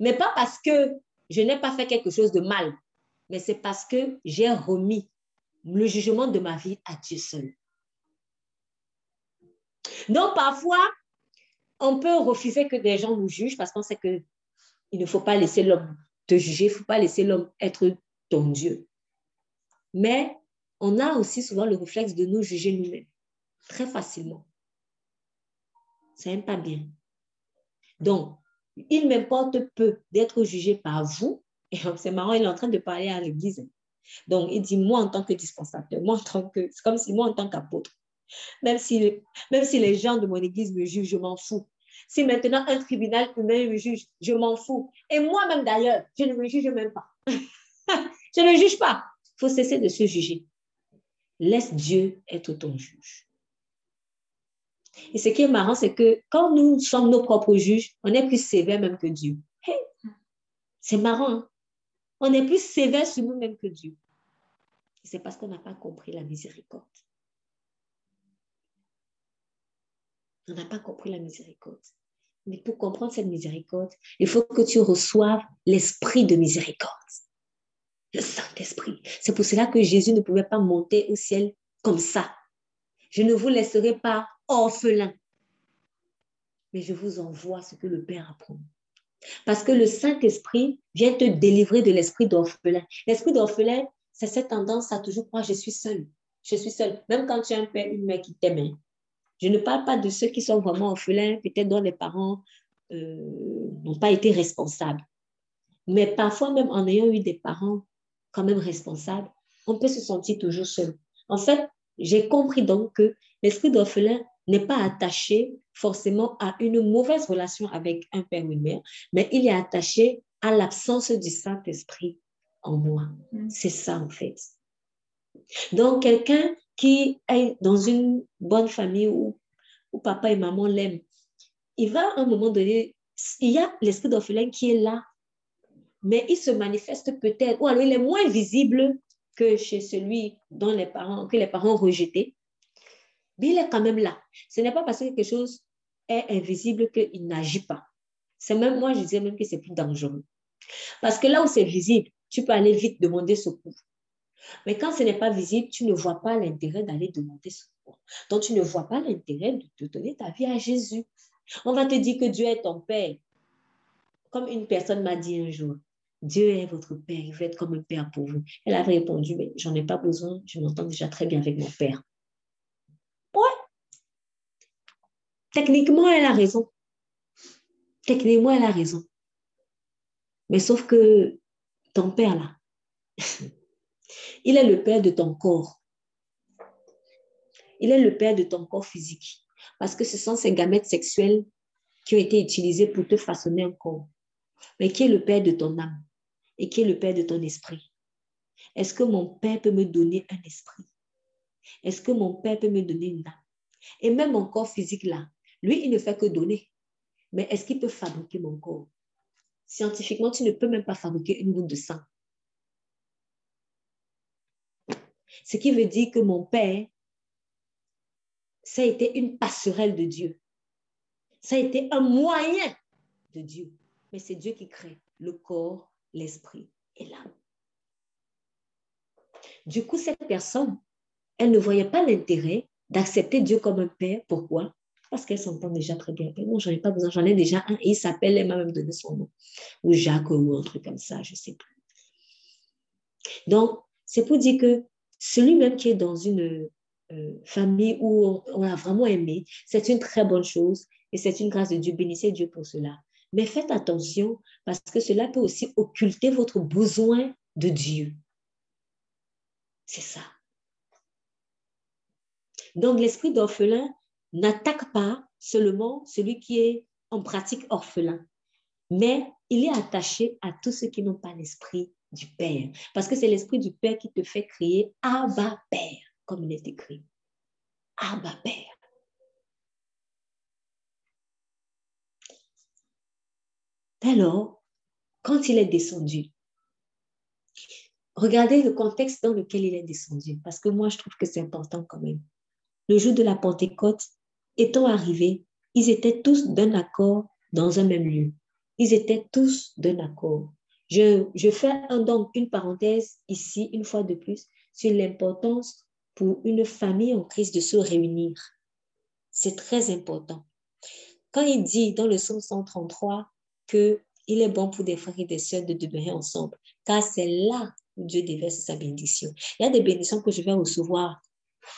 mais pas parce que je n'ai pas fait quelque chose de mal. mais c'est parce que j'ai remis le jugement de ma vie à Dieu seul. Donc, parfois, on peut refuser que des gens nous jugent parce qu'on sait qu'il ne faut pas laisser l'homme te juger, il ne faut pas laisser l'homme être ton Dieu. Mais on a aussi souvent le réflexe de nous juger nous-mêmes très facilement. Ça n'aime pas bien. Donc, il m'importe peu d'être jugé par vous. C'est marrant, il est en train de parler à l'Église. Donc, il dit, moi en tant que dispensateur, moi en tant que, c'est comme si moi en tant qu'apôtre, même si, même si les gens de mon Église me jugent, je m'en fous. Si maintenant un tribunal humain me juge, je m'en fous. Et moi-même d'ailleurs, je ne me juge même pas. je ne juge pas. Il faut cesser de se juger. Laisse Dieu être ton juge. Et ce qui est marrant, c'est que quand nous sommes nos propres juges, on est plus sévère même que Dieu. c'est marrant. Hein? On est plus sévère sur nous-mêmes que Dieu. C'est parce qu'on n'a pas compris la miséricorde. On n'a pas compris la miséricorde. Mais pour comprendre cette miséricorde, il faut que tu reçoives l'esprit de miséricorde. Le Saint-Esprit. C'est pour cela que Jésus ne pouvait pas monter au ciel comme ça. Je ne vous laisserai pas orphelin. Mais je vous envoie ce que le Père a promis. Parce que le Saint-Esprit vient te délivrer de l'esprit d'orphelin. L'esprit d'orphelin, c'est cette tendance à toujours croire je suis seul. Je suis seul. Même quand tu as un père, une mère qui t'aime. Je ne parle pas de ceux qui sont vraiment orphelins, peut-être dont les parents euh, n'ont pas été responsables. Mais parfois, même en ayant eu des parents quand même responsables, on peut se sentir toujours seul. En fait, j'ai compris donc que l'esprit d'orphelin n'est pas attaché forcément à une mauvaise relation avec un père ou une mère, mais il est attaché à l'absence du Saint-Esprit en moi. Mm. C'est ça en fait. Donc, quelqu'un qui est dans une bonne famille où, où papa et maman l'aiment, il va à un moment donné, il y a l'esprit d'orphelin qui est là, mais il se manifeste peut-être, ou alors il est moins visible que chez celui dont les parents, que les parents ont rejeté mais il est quand même là. Ce n'est pas parce que quelque chose est invisible qu'il n'agit pas. C'est même, moi, je disais même que c'est plus dangereux. Parce que là où c'est visible, tu peux aller vite demander secours. Mais quand ce n'est pas visible, tu ne vois pas l'intérêt d'aller demander secours. Donc, tu ne vois pas l'intérêt de te donner ta vie à Jésus. On va te dire que Dieu est ton Père. Comme une personne m'a dit un jour, Dieu est votre Père, il veut être comme un Père pour vous. Elle avait répondu, mais j'en ai pas besoin, je m'entends déjà très bien avec mon Père. Techniquement, elle a raison. Techniquement, elle a raison. Mais sauf que ton père, là, il est le père de ton corps. Il est le père de ton corps physique. Parce que ce sont ces gamètes sexuels qui ont été utilisés pour te façonner un corps. Mais qui est le père de ton âme et qui est le père de ton esprit? Est-ce que mon père peut me donner un esprit? Est-ce que mon père peut me donner une âme? Et même mon corps physique là, lui, il ne fait que donner. Mais est-ce qu'il peut fabriquer mon corps? Scientifiquement, tu ne peux même pas fabriquer une goutte de sang. Ce qui veut dire que mon père, ça a été une passerelle de Dieu. Ça a été un moyen de Dieu. Mais c'est Dieu qui crée le corps, l'esprit et l'âme. Du coup, cette personne, elle ne voyait pas l'intérêt d'accepter Dieu comme un père. Pourquoi? Parce qu'elle s'entend déjà très bien. Non, j'en ai pas besoin, j'en ai déjà un et il s'appelle, elle m'a même donné son nom. Ou Jacques ou un truc comme ça, je ne sais plus. Donc, c'est pour dire que celui-même qui est dans une euh, famille où on, a vraiment aimé, c'est une très bonne chose et c'est une grâce de Dieu. Bénissez Dieu pour cela. Mais faites attention parce que cela peut aussi occulter votre besoin de Dieu. C'est ça. Donc, l'esprit d'orphelin n'attaque pas seulement celui qui est en pratique orphelin, mais il est attaché à tous ceux qui n'ont pas l'esprit du Père. Parce que c'est l'esprit du Père qui te fait crier Abba Père, comme il est écrit. Abba Père. Alors, quand il est descendu, regardez le contexte dans lequel il est descendu, parce que moi, je trouve que c'est important quand même. Le jour de la Pentecôte, étant arrivés, ils étaient tous d'un accord dans un même lieu. Ils étaient tous d'un accord. Je, je fais donc une parenthèse ici, une fois de plus, sur l'importance pour une famille en crise de se réunir. C'est très important. Quand il dit dans le psaume 133 que il est bon pour des frères et des sœurs de demeurer ensemble, car c'est là où Dieu déverse sa bénédiction. Il y a des bénédictions que je vais recevoir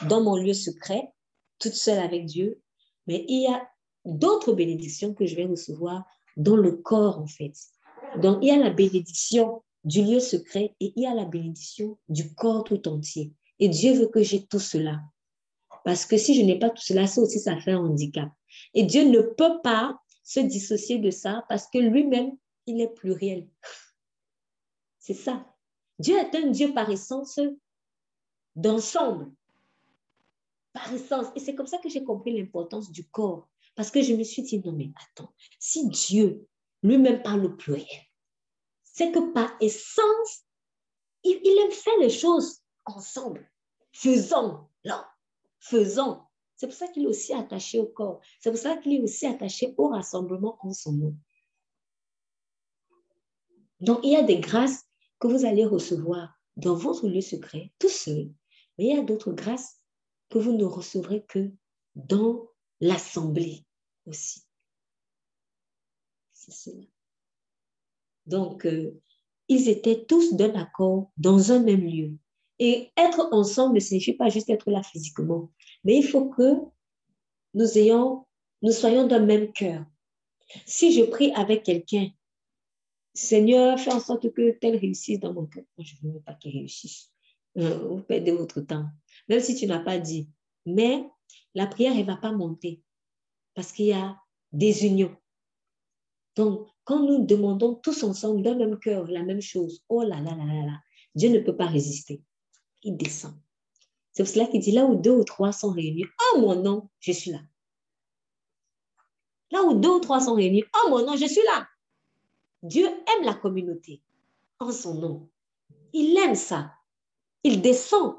dans mon lieu secret, toute seule avec Dieu, mais il y a d'autres bénédictions que je vais recevoir dans le corps, en fait. Donc, il y a la bénédiction du lieu secret et il y a la bénédiction du corps tout entier. Et Dieu veut que j'ai tout cela. Parce que si je n'ai pas tout cela, ça aussi, ça fait un handicap. Et Dieu ne peut pas se dissocier de ça parce que lui-même, il est pluriel. C'est ça. Dieu est un Dieu par essence d'ensemble. Par essence. Et c'est comme ça que j'ai compris l'importance du corps. Parce que je me suis dit, non mais attends, si Dieu lui-même parle au pluriel, c'est que par essence, il, il fait les choses ensemble. Faisons, là, faisons. C'est pour ça qu'il est aussi attaché au corps. C'est pour ça qu'il est aussi attaché au rassemblement en son nom. Donc, il y a des grâces que vous allez recevoir dans votre lieu secret, tout seul. Mais il y a d'autres grâces que vous ne recevrez que dans l'assemblée aussi. C'est cela. Donc, euh, ils étaient tous d'un accord dans un même lieu. Et être ensemble ne signifie pas juste être là physiquement, mais il faut que nous ayons, nous soyons d'un même cœur. Si je prie avec quelqu'un, Seigneur, fais en sorte que tel réussisse dans mon cœur. je ne veux pas qu'il réussisse. Vous perdez votre temps. Même si tu n'as pas dit. Mais la prière, elle ne va pas monter parce qu'il y a des unions. Donc, quand nous demandons tous ensemble d'un même cœur la même chose, oh là là là là là, Dieu ne peut pas résister. Il descend. C'est pour cela qu'il dit là où deux ou trois sont réunis, oh mon nom, je suis là. Là où deux ou trois sont réunis, oh mon nom, je suis là. Dieu aime la communauté en son nom. Il aime ça. Il descend.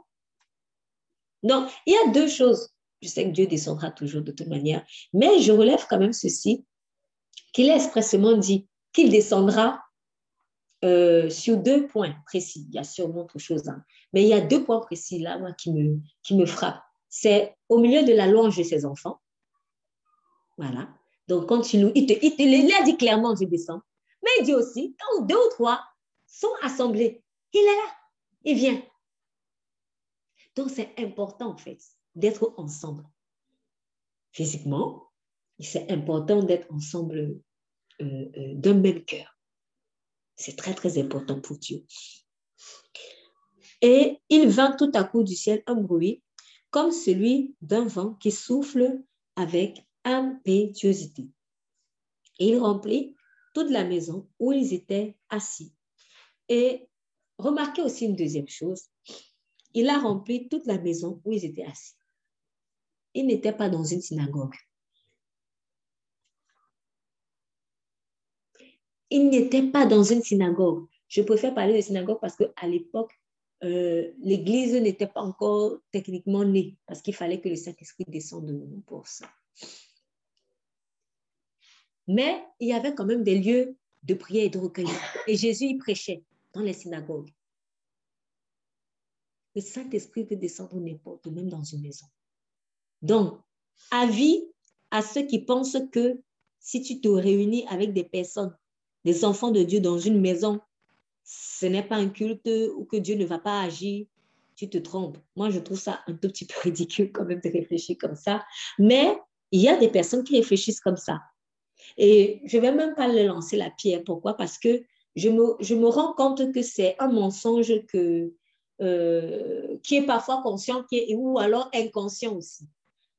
Donc, il y a deux choses. Je sais que Dieu descendra toujours de toute manière, mais je relève quand même ceci, qu'il a expressément dit qu'il descendra euh, sur deux points précis. Il y a sûrement autre chose, hein. mais il y a deux points précis là, moi, qui me, qui me frappent. C'est au milieu de la louange de ses enfants. Voilà. Donc, quand il, te, il, il a dit clairement, je descends. Mais il dit aussi, quand deux ou trois sont assemblés, il est là, il vient. Donc, c'est important, en fait, d'être ensemble. Physiquement, c'est important d'être ensemble euh, euh, d'un même cœur. C'est très, très important pour Dieu. Et il vint tout à coup du ciel un bruit comme celui d'un vent qui souffle avec impétuosité. Et il remplit toute la maison où ils étaient assis. Et remarquez aussi une deuxième chose, il a rempli toute la maison où ils étaient assis. Il n'était pas dans une synagogue. Il n'était pas dans une synagogue. Je préfère parler de synagogue parce qu'à l'époque, euh, l'Église n'était pas encore techniquement née parce qu'il fallait que le Saint-Esprit descende pour ça. Mais il y avait quand même des lieux de prière et de recueil. Et Jésus prêchait dans les synagogues. Le Saint-Esprit peut descendre n'importe où, même dans une maison. Donc, avis à ceux qui pensent que si tu te réunis avec des personnes, des enfants de Dieu dans une maison, ce n'est pas un culte ou que Dieu ne va pas agir, tu te trompes. Moi, je trouve ça un tout petit peu ridicule quand même de réfléchir comme ça. Mais il y a des personnes qui réfléchissent comme ça. Et je ne vais même pas lancer la pierre. Pourquoi? Parce que je me, je me rends compte que c'est un mensonge que, euh, qui est parfois conscient qui ou alors inconscient aussi.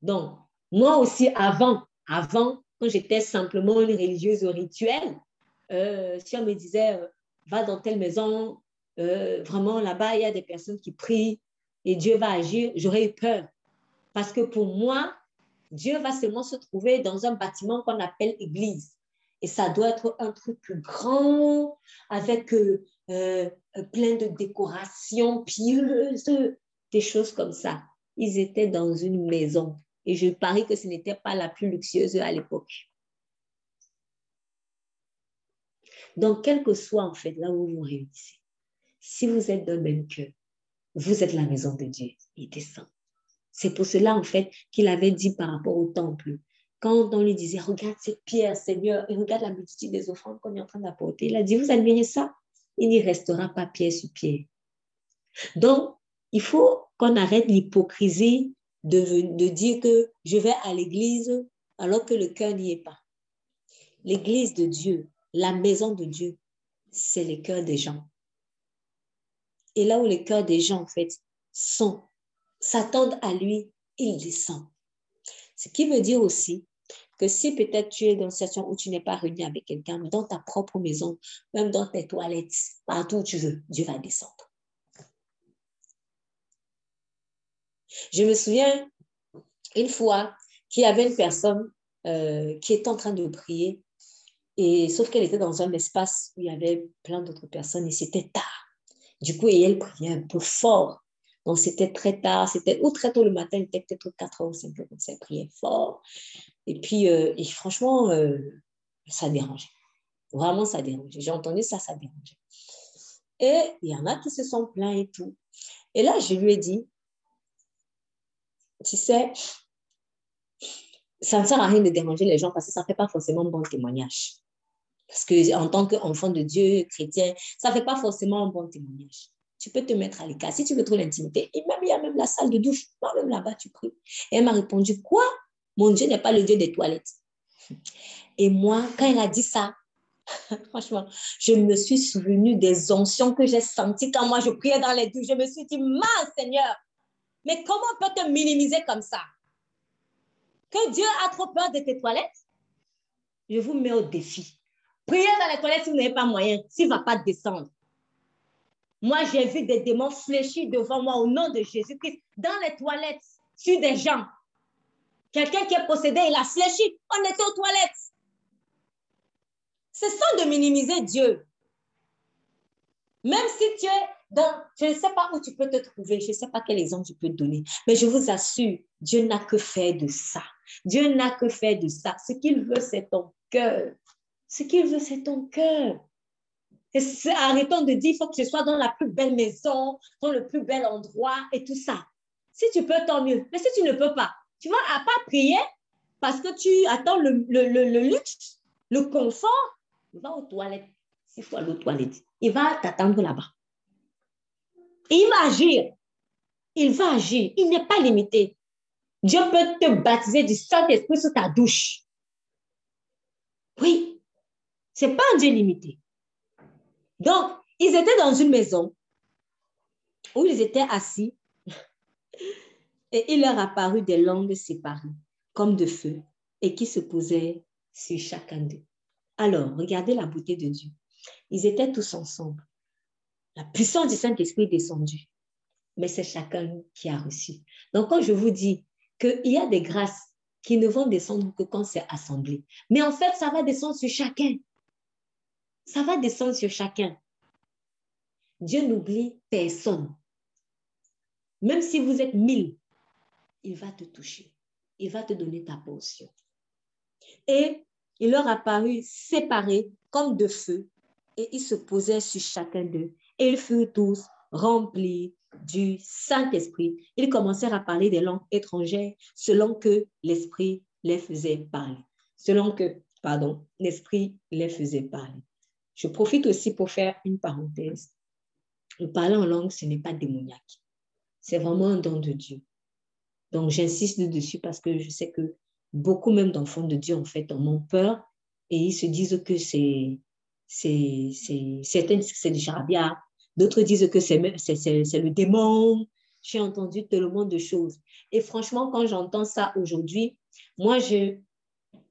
Donc, moi aussi, avant, avant, quand j'étais simplement une religieuse rituelle, euh, si on me disait, euh, va dans telle maison, vraiment là-bas, il y a des personnes qui prient et Dieu va agir, j'aurais eu peur. Parce que pour moi, Dieu va seulement se trouver dans un bâtiment qu'on appelle église. Et ça doit être un truc grand, avec euh, euh, plein de décorations pieuses, des choses comme ça. Ils étaient dans une maison. Et je parie que ce n'était pas la plus luxueuse à l'époque. Donc, quel que soit en fait là où vous réunissez, si vous êtes d'un même cœur, vous êtes la maison de Dieu. Il descend. C'est pour cela en fait qu'il avait dit par rapport au temple, quand on lui disait, regarde cette pierre, Seigneur, et regarde la multitude des offrandes qu'on est en train d'apporter, il a dit, vous admirez ça Il n'y restera pas pierre sur pierre. Donc, il faut qu'on arrête l'hypocrisie de, de dire que je vais à l'église alors que le cœur n'y est pas. L'église de Dieu, la maison de Dieu, c'est le cœur des gens. Et là où les cœurs des gens, en fait, sont, s'attendent à lui, il descend. Ce qui veut dire aussi que si peut-être tu es dans une situation où tu n'es pas réuni avec quelqu'un, dans ta propre maison, même dans tes toilettes, partout où tu veux, Dieu va descendre. Je me souviens une fois qu'il y avait une personne euh, qui était en train de prier, et sauf qu'elle était dans un espace où il y avait plein d'autres personnes et c'était tard. Du coup, et elle priait un peu fort. Donc, c'était très tard, c'était ou très tôt le matin, il était peut-être 4 heures ou 5 heures, elle priait fort. Et puis, euh, et franchement, euh, ça dérangeait. Vraiment, ça dérangeait. J'ai entendu ça, ça dérangeait. Et il y en a qui se sont plaints et tout. Et là, je lui ai dit, tu sais, ça ne sert à rien de déranger les gens parce que ça ne fait pas forcément bon témoignage. Parce qu'en tant qu'enfant de Dieu, chrétien, ça ne fait pas forcément un bon témoignage. Tu peux te mettre à l'écart. Si tu veux trop l'intimité, même il y a même la salle de douche, même là-bas, tu pries. Et elle m'a répondu, quoi? Mon Dieu n'est pas le Dieu des toilettes. Et moi, quand elle a dit ça, franchement, je me suis souvenu des onctions que j'ai senties quand moi je priais dans les douches. Je me suis dit, mince Seigneur, mais comment on peut te minimiser comme ça? Que Dieu a trop peur de tes toilettes? Je vous mets au défi. Priez dans les toilettes si vous n'avez pas moyen, s'il ne va pas descendre. Moi, j'ai vu des démons fléchis devant moi au nom de Jésus-Christ dans les toilettes sur des gens. Quelqu'un qui est possédé, il a fléchi. On était aux toilettes. C'est ça de minimiser Dieu. Même si tu es dans, je ne sais pas où tu peux te trouver, je ne sais pas quel exemple tu peux te donner, mais je vous assure, Dieu n'a que fait de ça. Dieu n'a que fait de ça. Ce qu'il veut, c'est ton cœur. Ce qu'il veut, c'est ton cœur. Arrêtons de dire, il faut que je sois dans la plus belle maison, dans le plus bel endroit et tout ça. Si tu peux, tant mieux. Mais si tu ne peux pas, tu vas pas prier parce que tu attends le, le, luxe, le confort. Va aux toilettes. S'il faut aller aux toilettes, il va t'attendre là-bas. Et il va agir. Il va agir. Il n'est pas limité. Dieu peut te baptiser du Saint-Esprit sous ta douche. Oui, c'est pas un Dieu limité. Donc, ils étaient dans une maison où ils étaient assis et il leur apparut des langues séparées, comme de feu, et qui se posaient sur chacun d'eux. Alors, regardez la beauté de Dieu. Ils étaient tous ensemble. La puissance du Saint-Esprit est descendue, mais c'est chacun qui a reçu. Donc, quand je vous dis qu'il y a des grâces qui ne vont descendre que quand c'est assemblé, mais en fait, ça va descendre sur chacun ça va descendre sur chacun. Dieu n'oublie personne. Même si vous êtes mille, il va te toucher. Il va te donner ta portion. Et il leur apparut séparés comme de feu, et ils se posaient sur chacun d'eux. Et ils furent tous remplis du Saint-Esprit. Ils commencèrent à parler des langues étrangères selon que l'Esprit les faisait parler. Selon que, pardon, l'Esprit les faisait parler. Je profite aussi pour faire une parenthèse. Le parler en langue, ce n'est pas démoniaque. C'est vraiment un don de Dieu. Donc, j'insiste dessus parce que je sais que beaucoup même d'enfants de Dieu, en fait, en ont peur et ils se disent que c'est c'est du charabia. D'autres disent que c'est le démon. J'ai entendu tellement de choses. Et franchement, quand j'entends ça aujourd'hui, moi, je,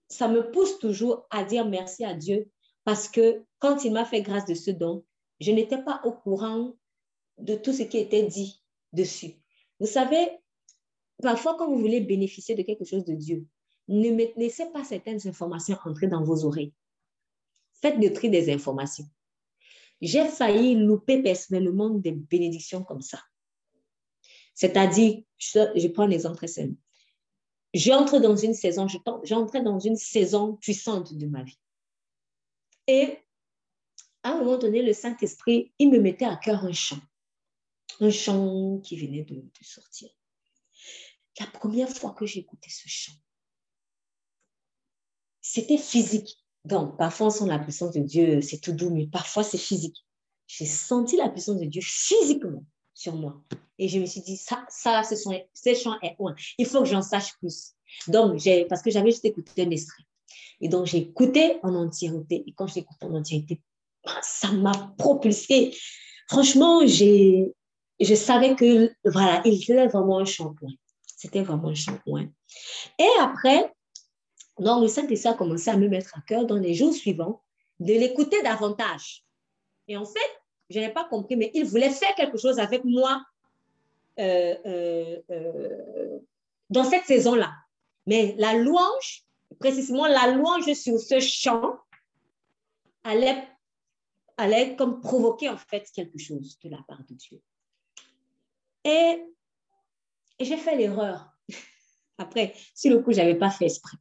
ça me pousse toujours à dire merci à Dieu parce que quand il m'a fait grâce de ce don, je n'étais pas au courant de tout ce qui était dit dessus. Vous savez, parfois quand vous voulez bénéficier de quelque chose de Dieu, ne laissez pas certaines informations entrer dans vos oreilles. Faites le tri des informations. J'ai failli louper personnellement des bénédictions comme ça. C'est-à-dire, je, prends un exemple très simple. J'entre dans une saison, j'entre dans une saison puissante de ma vie. Et à un moment donné, le Saint-Esprit, il me mettait à cœur un chant. Un chant qui venait de, sortir. La première fois que j'ai écouté ce chant, c'était physique. Donc, parfois, on sent la puissance de Dieu, c'est tout doux, mais parfois, c'est physique. J'ai senti la puissance de Dieu physiquement sur moi. Et je me suis dit, ça, ça ce, sont, ce chant est loin. Il faut que j'en sache plus. Donc, parce que j'avais juste écouté un extrait. Et donc, j'ai écouté en entièreté. Et quand j'ai écouté en entièreté, ça m'a propulsé. Franchement, je savais que, voilà, il était vraiment un shampoing. C'était vraiment un shampoing. Et après, donc, le Saint-Esprit a commencé à me mettre à cœur dans les jours suivants de l'écouter davantage. Et en fait, je n'avais pas compris, mais il voulait faire quelque chose avec moi euh, euh, euh, dans cette saison-là. Mais la louange, précisément la louange sur ce chant, allait, allait comme provoquer en fait quelque chose de la part de Dieu. Et, j'ai fait l'erreur. Après, sur le coup, je n'avais pas fait esprit.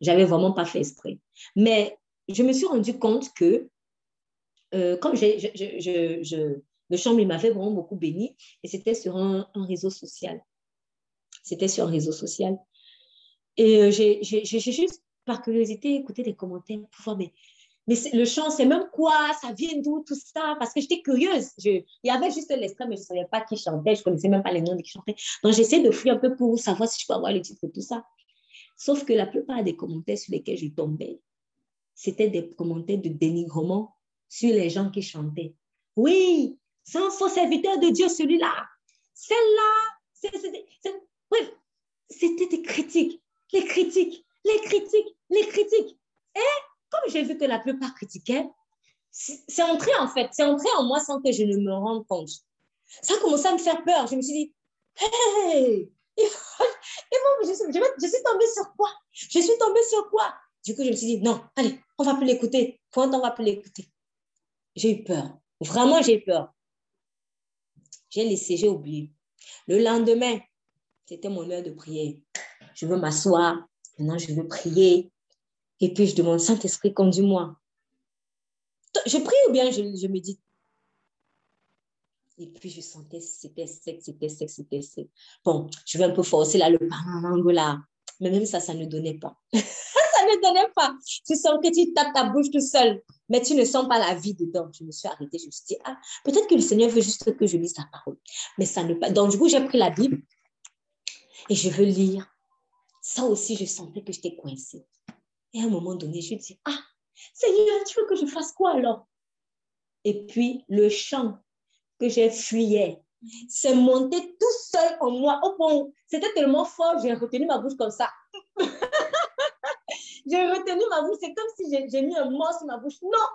J'avais vraiment pas fait esprit. Mais je me suis rendu compte que, euh, comme le chant m'avait vraiment beaucoup béni, et c'était sur un, un, réseau social. C'était sur un réseau social. Et euh, j'ai juste, par curiosité, écouté des commentaires pour voir, mais, mais le chant, c'est même quoi? Ça vient d'où tout ça? Parce que j'étais curieuse. il y avait juste l'extrait, mais je ne savais pas qui chantait. Je ne connaissais même pas les noms qui chantaient. Donc, j'essaie de fouiller un peu pour savoir si je peux avoir le titre et tout ça. Sauf que la plupart des commentaires sur lesquels je tombais, c'était des commentaires de dénigrement sur les gens qui chantaient. Oui, un faux serviteur de Dieu, celui-là. Celle-là, c'était des critiques, les critiques, les critiques, les critiques. Et comme j'ai vu que la plupart critiquaient, c'est entré en fait, c'est entré en moi sans que je ne me rende compte. Ça a commencé à me faire peur. Je me suis dit, hey, je, suis, tombée sur quoi? Je suis tombée sur quoi? Du coup, je me suis dit, non, allez, on va plus l'écouter. Point, on va plus l'écouter. J'ai eu peur. Vraiment, j'ai eu peur. J'ai laissé, j'ai oublié. Le lendemain, c'était mon heure de prière. Je veux m'asseoir. Maintenant, je veux prier. Et puis, je demande, Saint-Esprit, conduis-moi. Je prie ou bien je, je médite? Et puis, je sentais c'était sec, c'était sec, c'était sec. Bon, je vais un peu forcer là, le là. Mais même ça, ça ne donnait pas. ça ne donnait pas. Tu sens que tu tapes ta bouche tout seul, mais tu ne sens pas la vie dedans. Je me suis arrêtée, je me suis dit, ah, peut-être que le Seigneur veut juste que je lise sa parole. Mais ça ne. Donc, du coup, j'ai pris la Bible et je veux lire. Ça aussi, je sentais que j'étais coincée. Et à un moment donné, je dis, ah, Seigneur, tu veux que je fasse quoi alors? Et puis, le chant que j'ai fuyé. C'est monté tout seul en moi. Au point, c'était tellement fort, j'ai retenu ma bouche comme ça. j'ai retenu ma bouche, c'est comme si j'ai mis un mot sur ma bouche. Non,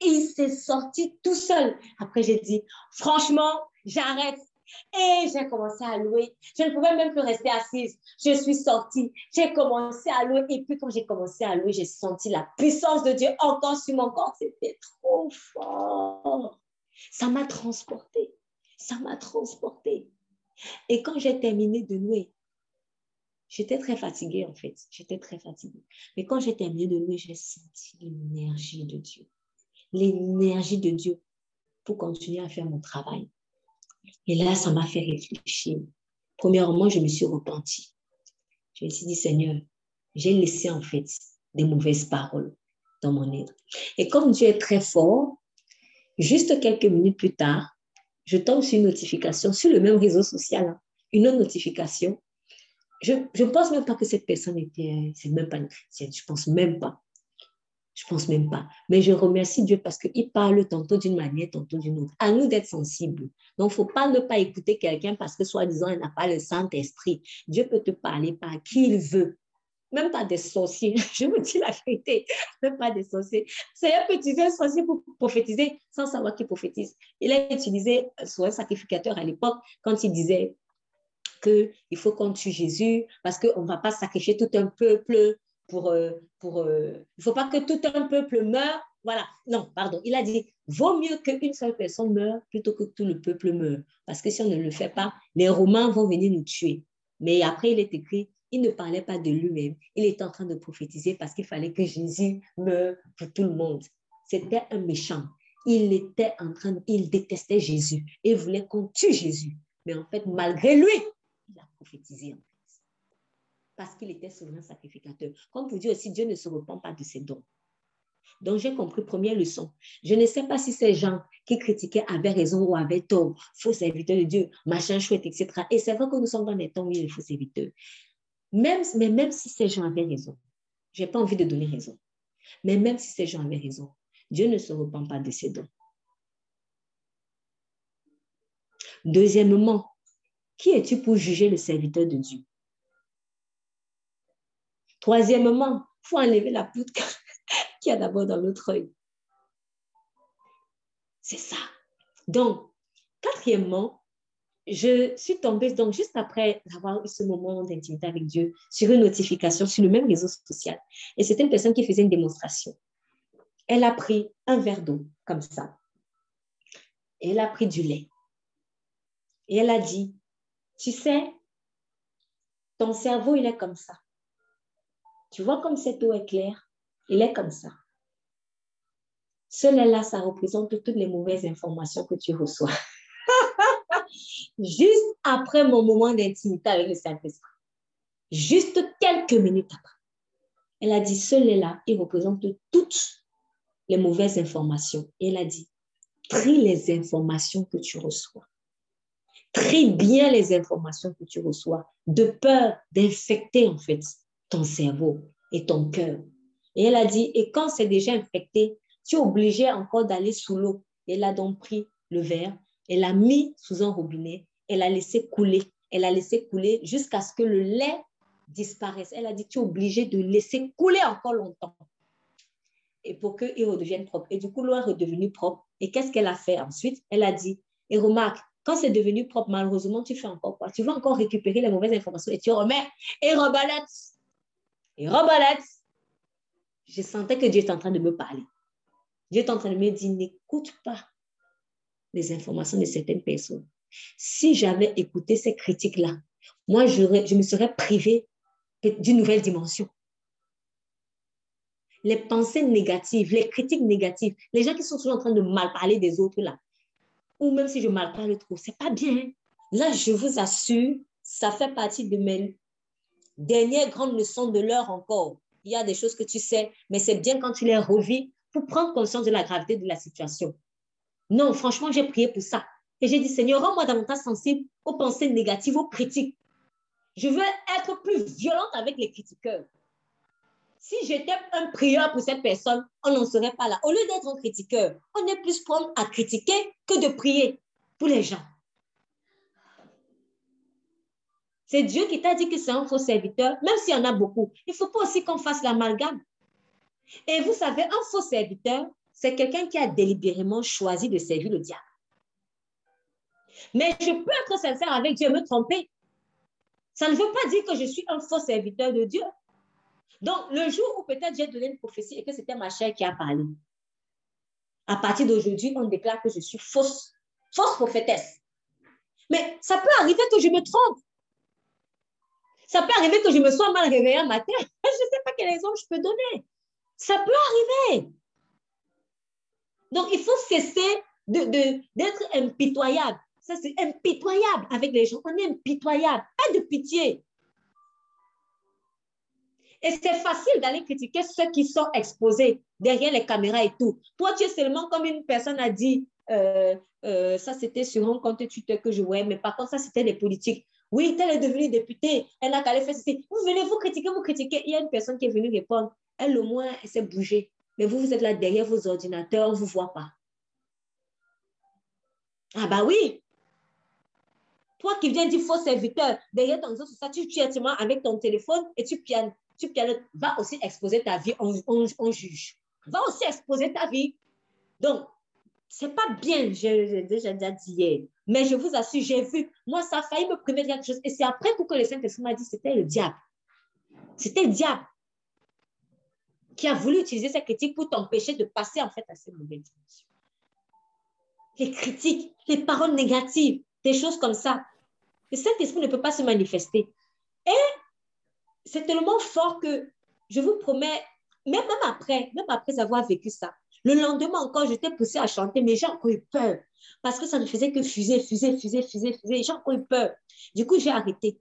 il s'est sorti tout seul. Après, j'ai dit, franchement, j'arrête. Et j'ai commencé à louer. Je ne pouvais même plus rester assise. Je suis sortie. J'ai commencé à louer. Et puis, quand j'ai commencé à louer, j'ai senti la puissance de Dieu encore sur mon corps. C'était trop fort. Ça m'a transporté. Ça m'a transporté. Et quand j'ai terminé de louer, j'étais très fatiguée en fait. J'étais très fatiguée. Mais quand j'ai terminé de louer, j'ai senti l'énergie de Dieu. L'énergie de Dieu pour continuer à faire mon travail. Et là, ça m'a fait réfléchir. Premièrement, je me suis repentie. Je me suis dit, Seigneur, j'ai laissé en fait des mauvaises paroles dans mon être. Et comme Dieu est très fort, Juste quelques minutes plus tard, je tombe sur une notification sur le même réseau social, hein. une autre notification. Je ne pense même pas que cette personne était, c'est même pas une chrétienne, je pense même pas. Je pense même pas. Mais je remercie Dieu parce qu'il parle tantôt d'une manière, tantôt d'une autre. À nous d'être sensibles. Donc, faut pas ne pas écouter quelqu'un parce que, soi-disant, il n'a pas le Saint-Esprit. Dieu peut te parler par qui il veut même pas des sorciers, je vous dis la vérité, même pas des sorciers. C'est un utiliser un sorcier pour prophétiser sans savoir qu'il prophétise. Il a utilisé soit un sacrificateur à l'époque quand il disait qu'il faut qu'on tue Jésus parce qu'on ne va pas sacrifier tout un peuple Euh, euh, il ne faut pas que tout un peuple meure. Voilà. Non, pardon. Il a dit, vaut mieux qu'une seule personne meure plutôt que tout le peuple meure. Parce que si on ne le fait pas, les Romains vont venir nous tuer. Mais après, il est écrit, il ne parlait pas de lui-même. Il était en train de prophétiser parce qu'il fallait que Jésus meure pour tout le monde. C'était un méchant. il était en train, il détestait Jésus et voulait qu'on tue Jésus. Mais en fait, malgré lui, il a prophétisé. Parce qu'il était souverain sacrificateur. Comme vous dites aussi, Dieu ne se repent pas de ses dons. Donc, j'ai compris, première leçon. Je ne sais pas si ces gens qui critiquaient avaient raison ou avaient tort, faux serviteurs de Dieu, machin chouette, etc. Et c'est vrai que nous sommes dans des temps où il y a des faux serviteurs. Mais même si ces gens avaient raison, je n'ai pas envie de donner raison, mais même si ces gens avaient raison, Dieu ne se repent pas de ses dons. Deuxièmement, qui es-tu pour juger le serviteur de Dieu? Troisièmement, il faut enlever la poudre qu'il y a d'abord dans notre œil. C'est ça. Donc, quatrièmement, je suis tombée, donc juste après avoir eu ce moment d'intimité avec Dieu, sur une notification sur le même réseau social. Et c'était une personne qui faisait une démonstration. Elle a pris un verre d'eau, comme ça. Et elle a pris du lait. Et elle a dit, tu sais, ton cerveau, il est comme ça. Tu vois comme cette eau est claire, il est comme ça. Ce lait-là, ça représente toutes les mauvaises informations que tu reçois. Juste après mon moment d'intimité avec le Saint-Esprit. Juste quelques minutes après. Elle a dit, ce lait-là, il représente toutes les mauvaises informations. Et elle a dit, trie les informations que tu reçois. Trie bien les informations que tu reçois, de peur d'infecter en fait ton cerveau et ton cœur. Et elle a dit, et quand c'est déjà infecté, tu es obligé encore d'aller sous l'eau. Elle a donc pris le verre, elle l'a mis sous un robinet, elle a laissé couler. Elle a laissé couler jusqu'à ce que le lait disparaisse. Elle a dit, tu es obligé de laisser couler encore longtemps et pour qu'il redevienne propre. Et du coup, l'eau est redevenue propre. Et qu'est-ce qu'elle a fait ensuite? Elle a dit, et remarque, quand c'est devenu propre, malheureusement, tu fais encore quoi? Tu vas encore récupérer les mauvaises informations et tu remets et rebalette. Et rebalette. Je sentais que Dieu était en train de me parler. Dieu est en train de me dire, n'écoute pas les informations de certaines personnes. Si j'avais écouté ces critiques-là, moi, je me serais privée d'une nouvelle dimension les pensées négatives, les critiques négatives, les gens qui sont toujours en train de mal parler des autres là, ou même si je mal parle trop, c'est pas bien. Là, je vous assure, ça fait partie de mes dernières grandes leçons de l'heure encore. Il y a des choses que tu sais, mais c'est bien quand tu les revis pour prendre conscience de la gravité de la situation. Non, franchement, j'ai prié pour ça. Et j'ai dit, Seigneur, rends-moi davantage sensible aux pensées négatives, aux critiques. Je veux être plus violente avec les critiqueurs. Si j'étais un prieur pour cette personne, on n'en serait pas là. Au lieu d'être un critiqueur, on est plus prompt à critiquer que de prier pour les gens. C'est Dieu qui t'a dit que c'est un faux serviteur, même s'il y en a beaucoup. Il ne faut pas aussi qu'on fasse l'amalgame. Et vous savez, un faux serviteur, c'est quelqu'un qui a délibérément choisi de servir le diable. Mais je peux être sincère avec Dieu et me tromper. Ça ne veut pas dire que je suis un faux serviteur de Dieu. Donc, le jour où peut-être j'ai donné une prophétie et que c'était ma chair qui a parlé, à partir d'aujourd'hui, on déclare que je suis fausse, fausse prophétesse. Mais ça peut arriver que je me trompe. Ça peut arriver que je me sois mal réveillée un matin. Je ne sais pas quel exemple je peux donner. Ça peut arriver. Donc, il faut cesser d'être de, impitoyable. Ça, c'est impitoyable avec les gens. On est impitoyable. Pas de pitié. Et c'est facile d'aller critiquer ceux qui sont exposés derrière les caméras et tout. Toi, tu es seulement comme une personne a dit, euh, euh, ça c'était sur un compte Twitter que je voyais, mais par contre, ça c'était des politiques. Oui, elle est devenue députée, elle n'a qu'à aller faire ceci. Vous venez, vous critiquer, vous critiquer. Il y a une personne qui est venue répondre. Elle, au moins, elle s'est bougée. Mais vous, vous êtes là derrière vos ordinateurs, on ne vous voit pas. Ah bah oui, toi qui viens dire faux serviteur, derrière ton réseau ça, tu, es avec ton téléphone et tu pianes tu vas aussi exposer ta vie, on, juge. Va aussi exposer ta vie. Donc, c'est pas bien, j'ai déjà dit hier. Mais je vous assure, j'ai vu, moi, ça a failli me priver de quelque chose. Et c'est après que le Saint-Esprit m'a dit c'était le diable. C'était le diable qui a voulu utiliser cette critique pour t'empêcher de passer en fait à cette nouvelle dimension. Les critiques, les paroles négatives, des choses comme ça. Le Saint-Esprit ne peut pas se manifester. Et c'est tellement fort que je vous promets, même, même après, même après avoir vécu ça, Le lendemain encore, j'étais poussée à chanter, mais j'ai encore eu peur. Parce que ça ne faisait que fuser, fuser, fuser, fuser, fuser. J'ai encore eu peur. Du coup, j'ai arrêté.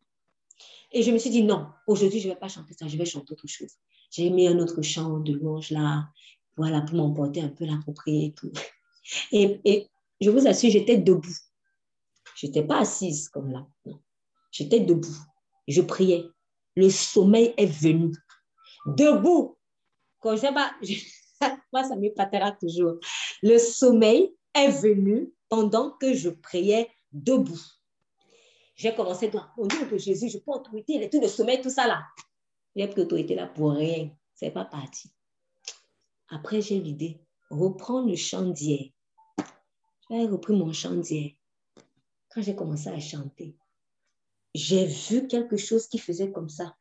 Et je me suis dit, non, aujourd'hui, je ne vais pas chanter ça, je vais chanter autre chose. J'ai mis un autre chant de louange là, voilà, pour m'emporter un peu l'approprié et tout. Et, et je vous assure, j'étais debout. Je n'étais pas assise comme là. J'étais debout. Je priais. Le sommeil est venu. Debout. Quand je sais pas, moi, ça m'épatera toujours. Le sommeil est venu pendant que je priais debout. J'ai commencé à au nom de Jésus, je prends autorité, les tout de sommeil, tout ça là. J'ai pris autorité là pour rien. C'est pas parti. Après, j'ai l'idée, reprendre le chant d'hier. J'ai repris mon chant d'hier. Quand j'ai commencé à chanter, j'ai vu quelque chose qui faisait comme ça.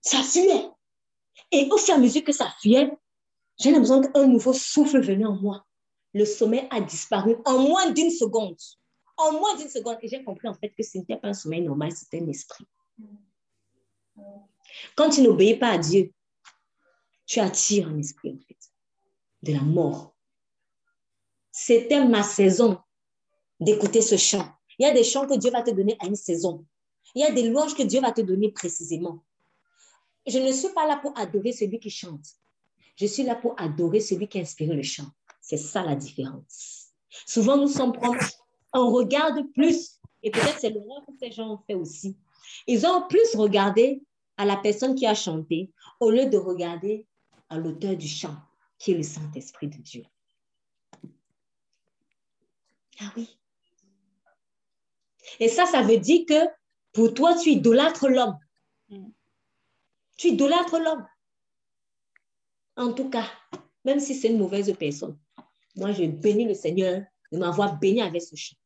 Ça fuyait. Et au fur et à mesure que ça fuyait, j'ai l'impression qu'un nouveau souffle venait en moi. Le sommeil a disparu en moins d'une seconde. En moins d'une seconde. Et j'ai compris en fait que ce n'était pas un sommeil normal, c'était un esprit. Quand tu n'obéis pas à Dieu, tu attires un esprit en fait, de la mort. C'était ma saison d'écouter ce chant. Il y a des chants que Dieu va te donner à une saison. Il y a des louanges que Dieu va te donner précisément. Je ne suis pas là pour adorer celui qui chante. Je suis là pour adorer celui qui a inspiré le chant. C'est ça la différence. Souvent, nous sommes proches. On regarde plus, et peut-être c'est l'erreur que ces gens ont fait aussi. Ils ont plus regardé à la personne qui a chanté au lieu de regarder à l'auteur du chant, qui est le Saint-Esprit de Dieu. Ah oui. Et ça, ça veut dire que pour toi, tu idolâtres l'homme. Tu idolâtres l'homme. En tout cas, même si c'est une mauvaise personne, moi, je bénis le Seigneur de m'avoir béni avec ce chant.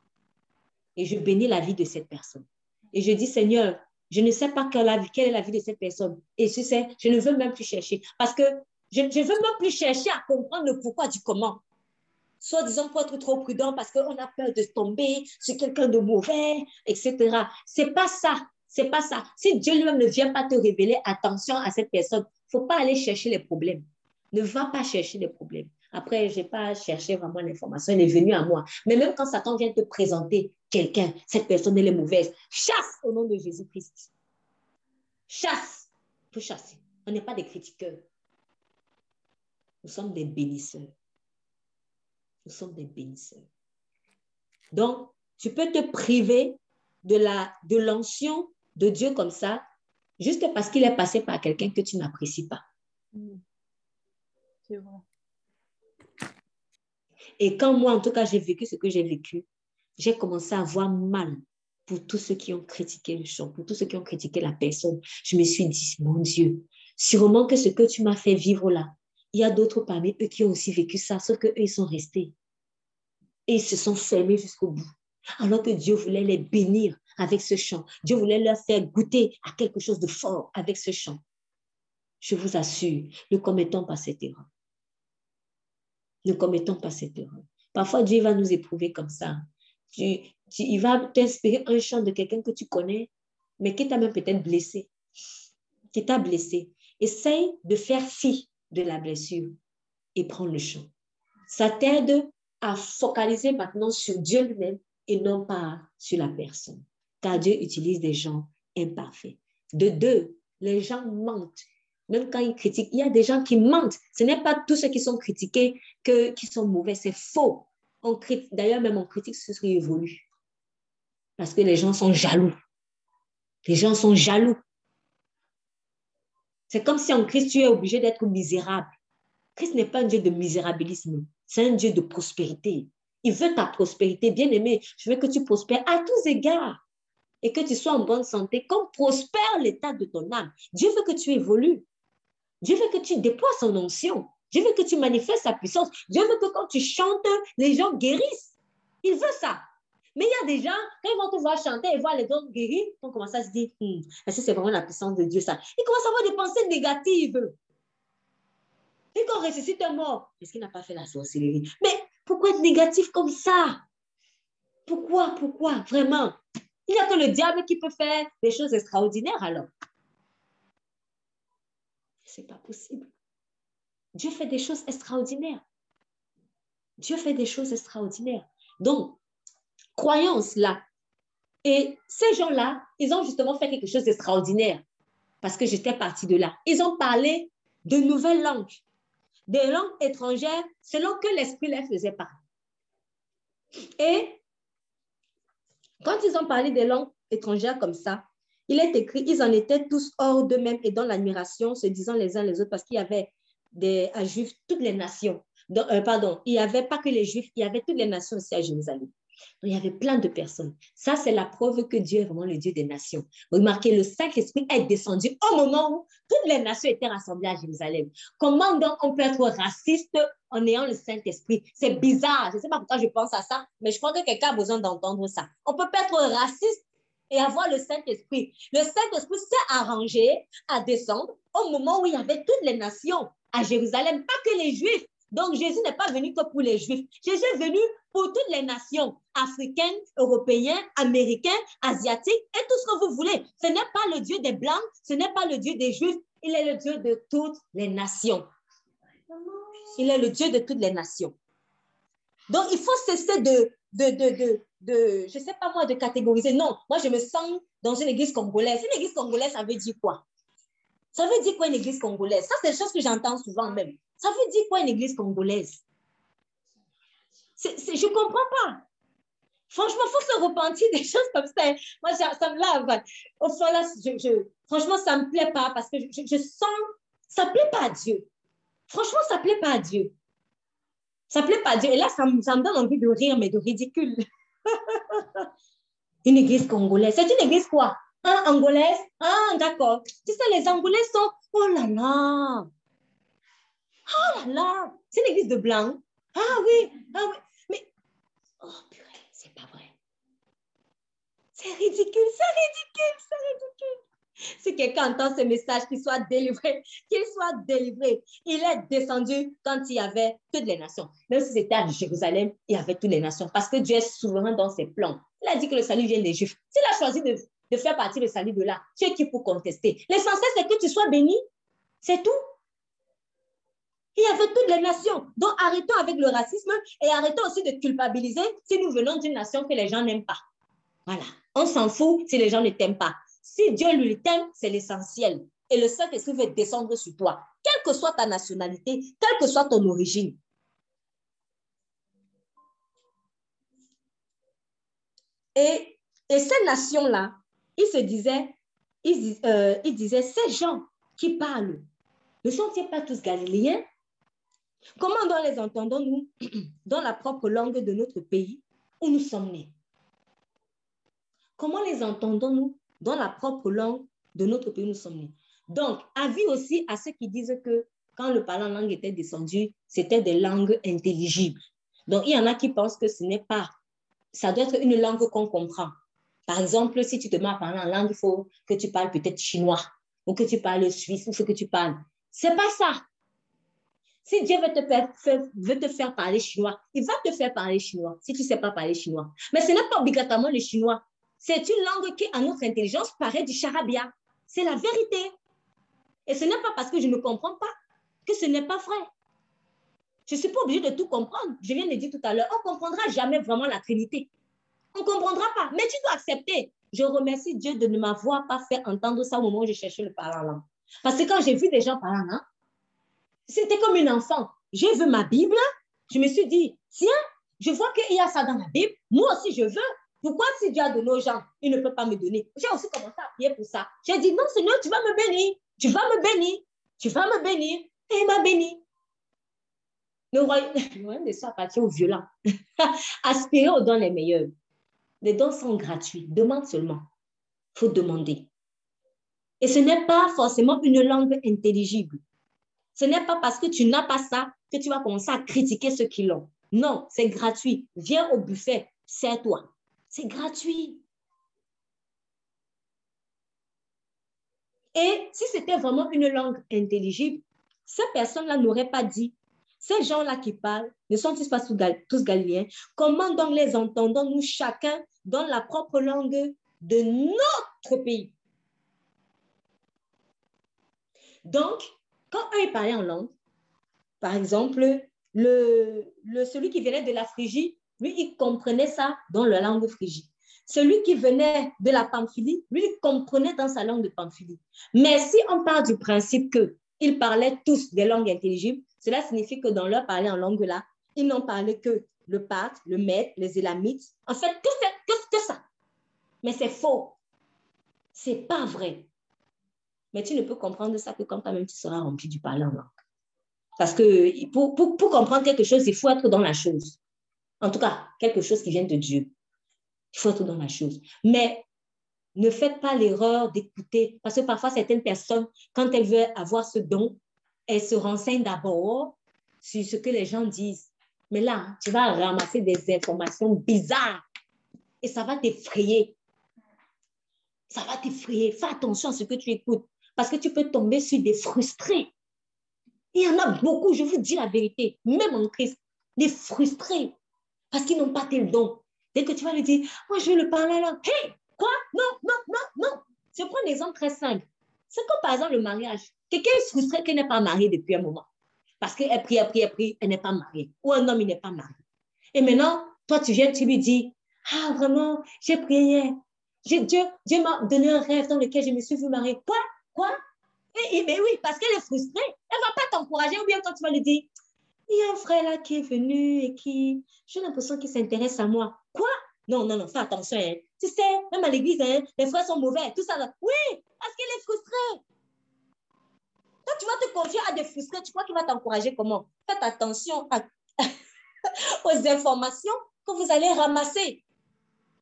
Et je bénis la vie de cette personne. Et je dis, Seigneur, je ne sais pas quelle, est la vie de cette personne. Et tu sais, je ne veux même plus chercher. Parce que je ne veux même plus chercher à comprendre le pourquoi du comment soit disant pour être trop prudent parce qu'on a peur de tomber sur quelqu'un de mauvais, etc. C'est pas ça. C'est pas ça. Si Dieu lui-même ne vient pas te révéler, attention à cette personne. Faut pas aller chercher les problèmes. Ne va pas chercher les problèmes. Après, je n'ai pas cherché vraiment l'information, elle est venue à moi. Mais même quand Satan vient te présenter quelqu'un, cette personne, elle est mauvaise, chasse au nom de Jésus-Christ. Chasse. Il faut chasser. On n'est pas des critiqueurs. Nous sommes des bénisseurs. Nous sommes des bénisseurs. Donc, tu peux te priver de la de de Dieu comme ça, juste parce qu'il est passé par quelqu'un que tu n'apprécies pas. Mm. C'est vrai. Et quand moi, en tout cas, j'ai vécu ce que j'ai vécu, j'ai commencé à avoir mal pour tous ceux qui ont critiqué le chant, pour tous ceux qui ont critiqué la personne. Je me suis dit, mon Dieu, sûrement que ce que tu m'as fait vivre là, il y a d'autres parmi eux qui ont aussi vécu ça, sauf qu'eux, ils sont restés. Et ils se sont fermés jusqu'au bout. Alors que Dieu voulait les bénir avec ce chant. Dieu voulait leur faire goûter à quelque chose de fort avec ce chant. Je vous assure, ne commettons pas cette erreur. Ne commettons pas cette erreur. Parfois, Dieu va nous éprouver comme ça. il va t'inspirer un chant de quelqu'un que tu connais, mais qui t'a même peut-être blessé. Qui t'a blessé. Essaye de faire fi de la blessure et prends le champ. Ça t'aide à focaliser maintenant sur Dieu lui-même et non pas sur la personne. Car Dieu utilise des gens imparfaits. De deux, les gens mentent. Même quand ils critiquent, il y a des gens qui mentent. Ce n'est pas tous ceux qui sont critiqués que, qui sont mauvais, c'est faux. D'ailleurs, même on critique ce qui évolue. Parce que les gens sont jaloux. Les gens sont jaloux. C'est comme si en Christ, tu es obligé d'être misérable. Christ n'est pas un Dieu de misérabilisme, c'est un Dieu de prospérité. Il veut ta prospérité, bien aimé. Je veux que tu prospères à tous égards et que tu sois en bonne santé, comme prospère l'état de ton âme. Dieu veut que tu évolues. Dieu veut que tu déploies son onction. Dieu veut que tu manifestes sa puissance. Dieu veut que quand tu chantes, les gens guérissent. Il veut ça. Mais il y a des gens, quand ils vont te voir chanter et voir les autres guérir, ils vont commencer à se dire, hmm, est-ce que c'est vraiment la puissance de Dieu ça? Ils commencent à avoir des pensées négatives. Et qu'on ressuscite un mort, est-ce qu'il n'a pas fait la sorcellerie? Mais pourquoi être négatif comme ça? Pourquoi Pourquoi Vraiment? Il n'y a que le diable qui peut faire des choses extraordinaires alors. C'est pas possible. Dieu fait des choses extraordinaires. Dieu fait des choses extraordinaires. Donc, croyons cela. Et ces gens-là, ils ont justement fait quelque chose d'extraordinaire parce que j'étais partie de là. Ils ont parlé de nouvelles langues, des langues étrangères selon que l'Esprit les faisait parler. Et quand ils ont parlé des langues étrangères comme ça, il est écrit, ils en étaient tous hors d'eux-mêmes et dans l'admiration, se disant les uns les autres, parce qu'il y avait des Juifs, toutes les nations. Euh, pardon, il n'y avait pas que les Juifs, il y avait toutes les nations aussi à Jérusalem. Il y avait plein de personnes. Ça, c'est la preuve que Dieu est vraiment le Dieu des nations. Remarquez, le Saint-Esprit est descendu au moment où toutes les nations étaient rassemblées à Jérusalem. Comment donc on peut être raciste en ayant le Saint-Esprit? C'est bizarre. Je ne sais pas pourquoi je pense à ça, mais je pense que quelqu'un a besoin d'entendre ça. On peut pas être raciste et avoir le Saint-Esprit. Le Saint-Esprit s'est arrangé à descendre au moment où il y avait toutes les nations à Jérusalem, pas que les Juifs. Donc, Jésus n'est pas venu que pour les Juifs. Jésus est venu pour toutes les nations, africaines, européennes, américaines, asiatiques et tout ce que vous voulez. Ce n'est pas le Dieu des Blancs, ce n'est pas le Dieu des Juifs, il est le Dieu de toutes les nations. Il est le Dieu de toutes les nations. Donc, il faut cesser de, de, de, de, je ne sais pas moi, de catégoriser. Non, moi, je me sens dans une église congolaise. Une église congolaise, ça veut dire quoi? Ça veut dire quoi une église congolaise? Ça, c'est des choses que j'entends souvent même. Ça veut dire quoi une église congolaise? je ne comprends pas. Franchement, il faut se repentir des choses comme ça. Moi, ça me lave. Là, franchement, ça ne me plaît pas parce que je, sens, ça ne plaît pas à Dieu. Franchement, ça ne plaît pas à Dieu. Ça ne plaît pas à Dieu. Et là, ça, me donne envie de rire, mais de ridicule. une église congolaise. C'est une église quoi? Un angolaise? Ah, d'accord. Tu sais, les angolais sont, oh là là. Oh là là. C'est une église de blanc. Ah oui, ah oui. Mais, oh purée, c'est pas vrai. C'est ridicule, c'est ridicule, c'est ridicule. Si quelqu'un entend ce message, qu'il soit délivré, qu'il soit délivré. Il est descendu quand il y avait toutes les nations. Même si c'était à Jérusalem, il y avait toutes les nations. Parce que Dieu est souverain dans ses plans. Il a dit que le salut vient des Juifs. S'il a choisi de, de faire partie du salut de là, tu es qui pour contester L'essentiel, c'est que tu sois béni. C'est tout. Il y avait toutes les nations. Donc arrêtons avec le racisme et arrêtons aussi de culpabiliser si nous venons d'une nation que les gens n'aiment pas. Voilà. On s'en fout si les gens ne t'aiment pas. Si Dieu lui t'aime, c'est l'essentiel. Et le Saint-Esprit veut descendre sur toi, quelle que soit ta nationalité, quelle que soit ton origine. Et, et ces nations-là, ils se disaient, ils, euh, ils disaient, ces gens qui parlent, ne sont-ils pas tous galiléens? Comment donc les entendons-nous dans la propre langue de notre pays où nous sommes nés? Comment les entendons-nous dans la propre langue de notre pays où nous sommes nés? Donc, avis aussi à ceux qui disent que quand le parlant langue était descendu, c'était des langues intelligibles. Donc, il y en a qui pensent que ce n'est pas, ça doit être une langue qu'on comprend. Par exemple, si tu te mets à parler en langue, il faut que tu parles peut-être chinois, ou que tu parles suisse, ou que tu parles. C'est pas ça. Si Dieu veut te, faire, parler chinois, il va te faire parler chinois si tu ne sais pas parler chinois. Mais ce n'est pas obligatoirement le chinois. C'est une langue qui, à notre intelligence, paraît du charabia. C'est la vérité. Et ce n'est pas parce que je ne comprends pas que ce n'est pas vrai. Je ne suis pas obligée de tout comprendre. Je viens de dire tout à l'heure, on ne comprendra jamais vraiment la Trinité. On ne comprendra pas. Mais tu dois accepter. Je remercie Dieu de ne m'avoir pas fait entendre ça au moment où je cherchais le parlant Parce que quand j'ai vu des gens parlant là, c'était comme une enfant. J'ai vu ma Bible, je me suis dit, tiens, je vois qu'il y a ça dans la Bible, moi aussi je veux. Pourquoi si Dieu a donné aux gens, il ne peut pas me donner? J'ai aussi commencé à prier pour ça. J'ai dit, non Seigneur, tu vas me bénir. Tu vas me bénir. Tu vas me bénir. Et il m'a béni. Le royaume des soins appartient aux violents. Aspirer aux dons les meilleurs. Les dons sont gratuits. Demande seulement. Il faut demander. Et ce n'est pas forcément une langue intelligible. Ce n'est pas parce que tu n'as pas ça que tu vas commencer à critiquer ceux qui l'ont. Non, c'est gratuit. Viens au buffet, c'est toi. C'est gratuit. Et si c'était vraiment une langue intelligible, ces personnes-là n'auraient pas dit, ces gens-là qui parlent ne sont-ils pas tous galiléens? Comment donc les entendons-nous chacun dans la propre langue de notre pays? Donc, quand eux parlaient en langue, par exemple, le, celui qui venait de la Phrygie, lui, il comprenait ça dans la langue phrygie. Celui qui venait de la Pamphylie, lui, il comprenait dans sa langue de Pamphylie. Mais si on part du principe qu'ils parlaient tous des langues intelligibles, cela signifie que dans leur parler en langue là, ils n'ont parlé que le Pâtre, le Maître, les Élamites. En fait, que, que, que ça? Mais c'est faux. C'est pas vrai. Mais tu ne peux comprendre ça que quand toi-même tu seras rempli du parler en langue. Parce que pour, comprendre quelque chose, il faut être dans la chose. En tout cas, quelque chose qui vient de Dieu. Il faut être dans la chose. Mais ne faites pas l'erreur d'écouter. Parce que parfois, certaines personnes, quand elles veulent avoir ce don, elles se renseignent d'abord sur ce que les gens disent. Mais là, tu vas ramasser des informations bizarres et ça va t'effrayer. Ça va t'effrayer. Fais attention à ce que tu écoutes parce que tu peux tomber sur des frustrés. Il y en a beaucoup, je vous dis la vérité, même en Christ, des frustrés parce qu'ils n'ont pas tel don. Dès que tu vas lui dire, moi je veux le parler là, hé, quoi? Non, non, non, non. Je prends un exemple très simple. C'est comme par exemple le mariage. Quelqu'un est frustré qu'elle n'est pas mariée depuis un moment. Parce qu'elle prie, elle prie, elle prie, elle n'est pas mariée. Ou un homme, il n'est pas marié. Et maintenant, toi, tu viens, tu lui dis, ah, vraiment, j'ai prié Dieu, Dieu m'a donné un rêve dans lequel je me suis vu marier. Quoi? Quoi? Et, Mais oui, parce qu'elle est frustrée. Elle ne va pas t'encourager. Ou bien quand tu vas lui dire, il y a un frère là qui est venu et qui, j'ai l'impression qu'il s'intéresse à moi. Quoi? Non, non, non, fais attention. Hein. Tu sais, même à l'église, hein, les frères sont mauvais, tout ça. Oui, parce qu'elle est frustrée. Quand tu vas te confier à des frustrés, tu crois qu'il va t'encourager comment? Faites attention aux informations que vous allez ramasser.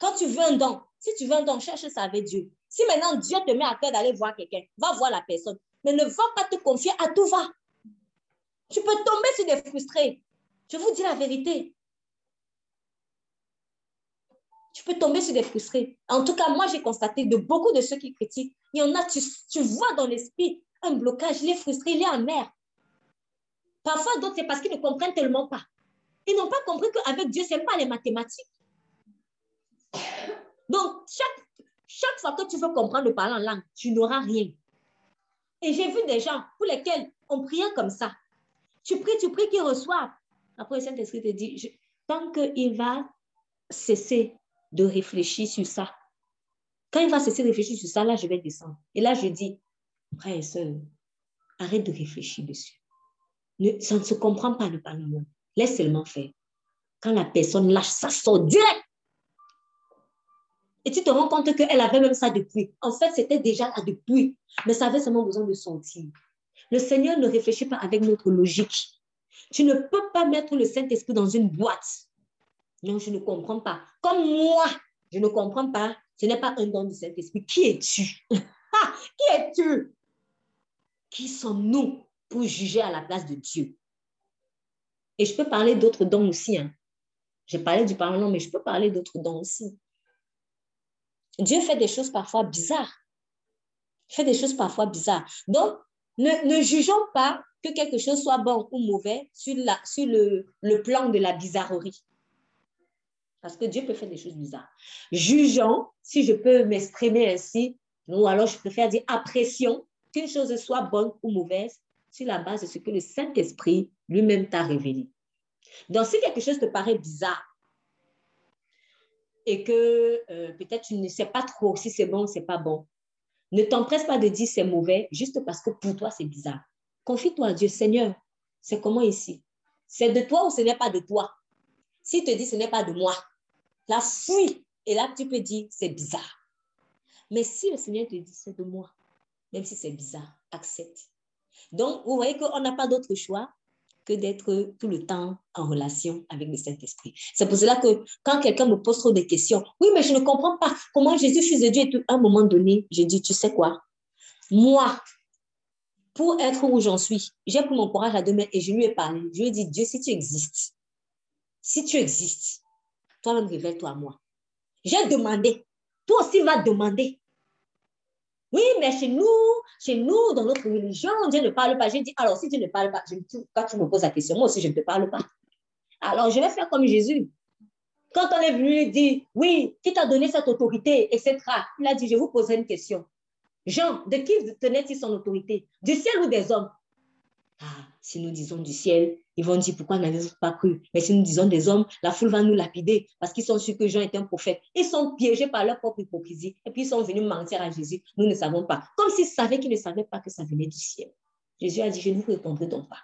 Quand tu veux un don, si tu veux un don, cherche ça avec Dieu. Si maintenant Dieu te met à cœur d'aller voir quelqu'un, va voir la personne. Mais ne va pas te confier à tout va. Tu peux tomber sur des frustrés. Je vous dis la vérité. Tu peux tomber sur des frustrés. En tout cas, moi, j'ai constaté de beaucoup de ceux qui critiquent, il y en a, tu, vois dans l'esprit un blocage, il est frustré, il est amer. Parfois, d'autres, c'est parce qu'ils ne comprennent tellement pas. Ils n'ont pas compris qu'avec Dieu, ce n'est pas les mathématiques. Donc, chaque, chaque fois que tu veux comprendre le parler en langue, tu n'auras rien. Et j'ai vu des gens pour lesquels on priait comme ça. Tu pries, tu pries qu'ils reçoivent. Après, le Saint-Esprit te dit, je, tant qu'il va cesser de réfléchir sur ça, quand il va cesser de réfléchir sur ça, là, je vais descendre. Et là, je dis, frère et soeur, arrête de réfléchir dessus. ça ne se comprend pas le parlement. Laisse seulement faire. Quand la personne lâche, ça sort direct. Et tu te rends compte qu'elle avait même ça depuis. En fait, c'était déjà là depuis, mais ça avait seulement besoin de sortir. Le Seigneur ne réfléchit pas avec notre logique. Tu ne peux pas mettre le Saint-Esprit dans une boîte. Non, je ne comprends pas. Comme moi, je ne comprends pas. Ce n'est pas un don du Saint-Esprit. Qui es-tu? qui es-tu? Qui sommes-nous pour juger à la place de Dieu? Et je peux parler d'autres dons aussi. Hein. J'ai parlé du Parlement, mais je peux parler d'autres dons aussi. Dieu fait des choses parfois bizarres. Il fait des choses parfois bizarres. Donc, ne, jugeons pas que quelque chose soit bon ou mauvais sur, le, le plan de la bizarrerie. Parce que Dieu peut faire des choses bizarres. Jugeons, si je peux m'exprimer ainsi, ou alors je préfère dire apprécions qu'une chose soit bonne ou mauvaise sur la base de ce que le Saint-Esprit lui-même t'a révélé. Donc, si quelque chose te paraît bizarre et que euh, peut-être tu ne sais pas trop si c'est bon ou c'est pas bon, ne t'empresse pas de dire c'est mauvais juste parce que pour toi c'est bizarre. Confie-toi à Dieu, Seigneur, c'est comment ici? C'est de toi ou ce n'est pas de toi? S'il te dit ce n'est pas de moi, la fuis et là tu peux dire c'est bizarre. Mais si le Seigneur te dit c'est de moi, même si c'est bizarre, accepte. Donc, vous voyez qu'on n'a pas d'autre choix que d'être tout le temps en relation avec le Saint-Esprit. C'est pour cela que quand quelqu'un me pose trop de questions, oui, mais je ne comprends pas comment Jésus fils de Dieu. Et à un moment donné, j'ai dit, tu sais quoi? Moi, pour être où j'en suis, j'ai pris mon courage à deux mains et je lui ai parlé. Je lui ai dit, Dieu, si tu existes, si tu existes, toi-même révèle-toi à moi. J'ai demandé. Toi aussi va demander. Oui, mais chez nous, chez nous, dans notre religion, Dieu ne parle pas. J'ai dit, alors si Dieu ne parle pas, quand tu me poses la question, moi aussi, je ne te parle pas. Alors, je vais faire comme Jésus. Quand on est venu dire, oui, qui t'a donné cette autorité, etc., il a dit, je vous poserai une question. Jean, de qui tenait-il son autorité? Du ciel ou des hommes? Ah, si nous disons du ciel, ils vont dire pourquoi n'avez-vous pas cru? Mais si nous disons des hommes, la foule va nous lapider parce qu'ils sont sûrs que Jean est un prophète. Ils sont piégés par leur propre hypocrisie et puis ils sont venus mentir à Jésus. Nous ne savons pas. Comme s'ils savaient qu'ils ne savaient pas que ça venait du ciel. Jésus a dit, je ne vous répondrai donc pas.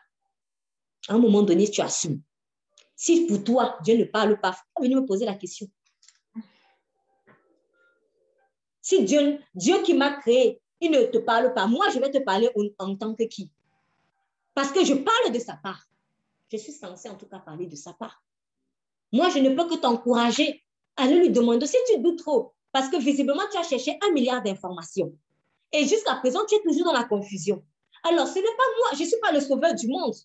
À un moment donné, tu assumes. Si pour toi, Dieu ne parle pas, faut venir me poser la question. Si Dieu, Dieu qui m'a créé, il ne te parle pas, moi, je vais te parler en tant que qui? Parce que je parle de sa part. Je suis censée en tout cas parler de sa part. Moi, je ne peux que t'encourager à lui demander si tu doutes trop, parce que visiblement, tu as cherché un milliard d'informations. Et jusqu'à présent, tu es toujours dans la confusion. Alors, ce n'est pas moi, je ne suis pas le sauveur du monde.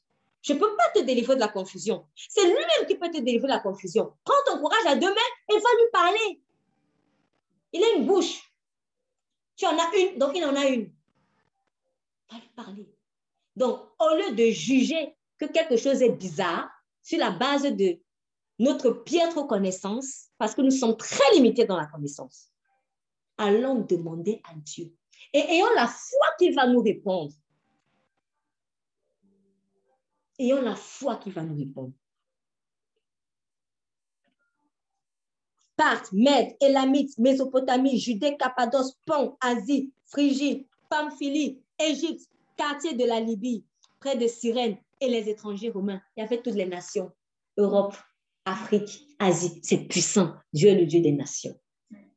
Je ne peux pas te délivrer de la confusion. C'est lui-même qui peut te délivrer de la confusion. Prends ton courage à deux mains et va lui parler. Il a une bouche. Tu en as une, donc il en a une. Va lui parler. Donc, au lieu de juger que quelque chose est bizarre sur la base de notre piètre connaissance, parce que nous sommes très limités dans la connaissance, allons demander à Dieu. Et ayons la foi qu'il va nous répondre. Ayons la foi qu'il va nous répondre. Parthes, Mède, Élamite, Mésopotamie, Judée, Cappadoce, Pont, Asie, Phrygie, Pamphylie, Égypte, quartier de la Libye, près de Cyrène, et les étrangers romains. Il y avait toutes les nations, Europe, Afrique, Asie. C'est puissant. Dieu est le Dieu des nations.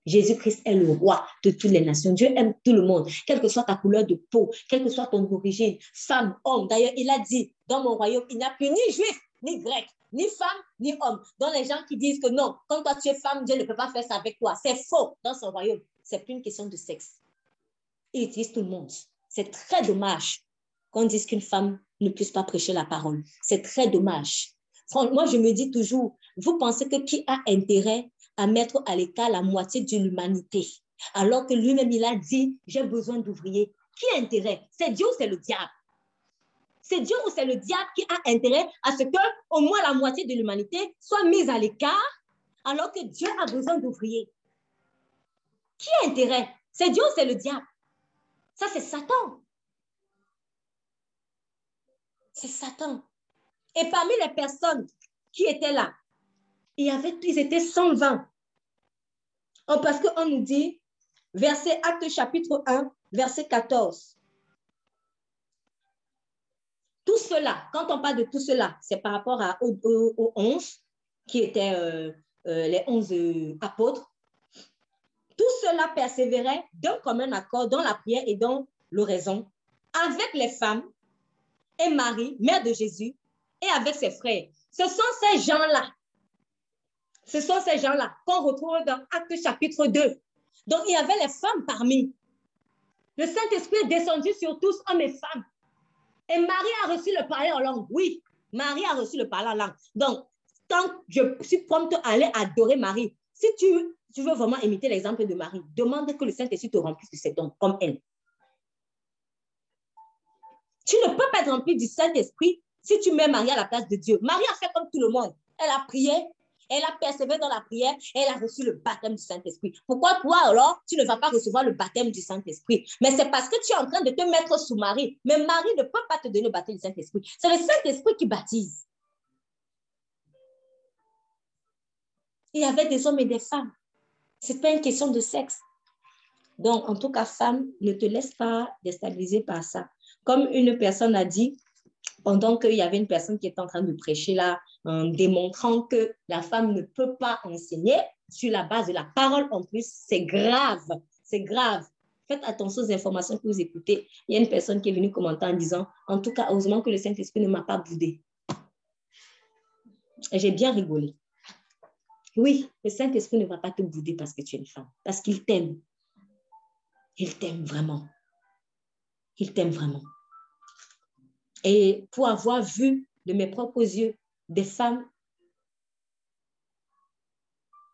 Jésus-Christ est le roi de toutes les nations. Dieu aime tout le monde, quelle que soit ta couleur de peau, quelle que soit ton origine, femme, homme. D'ailleurs, il a dit, dans mon royaume, il n'y a plus ni juif, ni grec, ni femme, ni homme. Dans les gens qui disent que non, quand toi tu es femme, Dieu ne peut pas faire ça avec toi. C'est faux dans son royaume. C'est plus une question de sexe. Il utilise tout le monde. C'est très dommage qu'on dise qu'une femme ne puisse pas prêcher la parole. C'est très dommage. Moi, je me dis toujours, vous pensez que qui a intérêt à mettre à l'écart la moitié de l'humanité, alors que lui-même, il a dit, j'ai besoin d'ouvriers. Qui a intérêt? C'est Dieu ou c'est le diable? C'est Dieu ou c'est le diable qui a intérêt à ce que au moins la moitié de l'humanité soit mise à l'écart, alors que Dieu a besoin d'ouvriers? Qui a intérêt? C'est Dieu ou c'est le diable? Ça, c'est Satan. C'est Satan. Et parmi les personnes qui étaient là, ils étaient 120. parce qu'on nous dit, verset Acte chapitre 1, verset 14. Tout cela, quand on parle de tout cela, c'est par rapport aux, 11 qui étaient euh, euh, les 11 euh, apôtres. Tout cela persévérait d'un commun accord dans la prière et dans l'oraison avec les femmes et Marie, mère de Jésus, et avec ses frères. Ce sont ces gens-là. Ce sont ces gens-là qu'on retrouve dans Acte chapitre 2. Donc, il y avait les femmes parmi. Le Saint-Esprit est descendu sur tous, hommes et femmes. Et Marie a reçu le parler en langue. Oui, Marie a reçu le parler en langue. Donc, tant je suis prompte à aller adorer Marie, si tu, tu veux vraiment imiter l'exemple de Marie, demande que le Saint-Esprit te remplisse de ses dons comme elle. Tu ne peux pas être rempli du Saint-Esprit si tu mets Marie à la place de Dieu. Marie a fait comme tout le monde. Elle a prié, elle a persévéré dans la prière elle a reçu le baptême du Saint-Esprit. Pourquoi toi alors, tu ne vas pas recevoir le baptême du Saint-Esprit? Mais c'est parce que tu es en train de te mettre sous Marie. Mais Marie ne peut pas te donner le baptême du Saint-Esprit. C'est le Saint-Esprit qui baptise. Il y avait des hommes et des femmes. N'est pas une question de sexe. Donc, en tout cas, femme, ne te laisse pas déstabiliser par ça. Comme une personne a dit, pendant qu'il y avait une personne qui était en train de prêcher là, en démontrant que la femme ne peut pas enseigner sur la base de la parole en plus, c'est grave, c'est grave. Faites attention aux informations que vous écoutez. Il y a une personne qui est venue commenter en disant, en tout cas, heureusement que le Saint-Esprit ne m'a pas boudé. J'ai bien rigolé. Oui, le Saint-Esprit ne va pas te bouder parce que tu es une femme, parce qu'il t'aime. Il t'aime vraiment. Il t'aime vraiment. Et pour avoir vu de mes propres yeux des femmes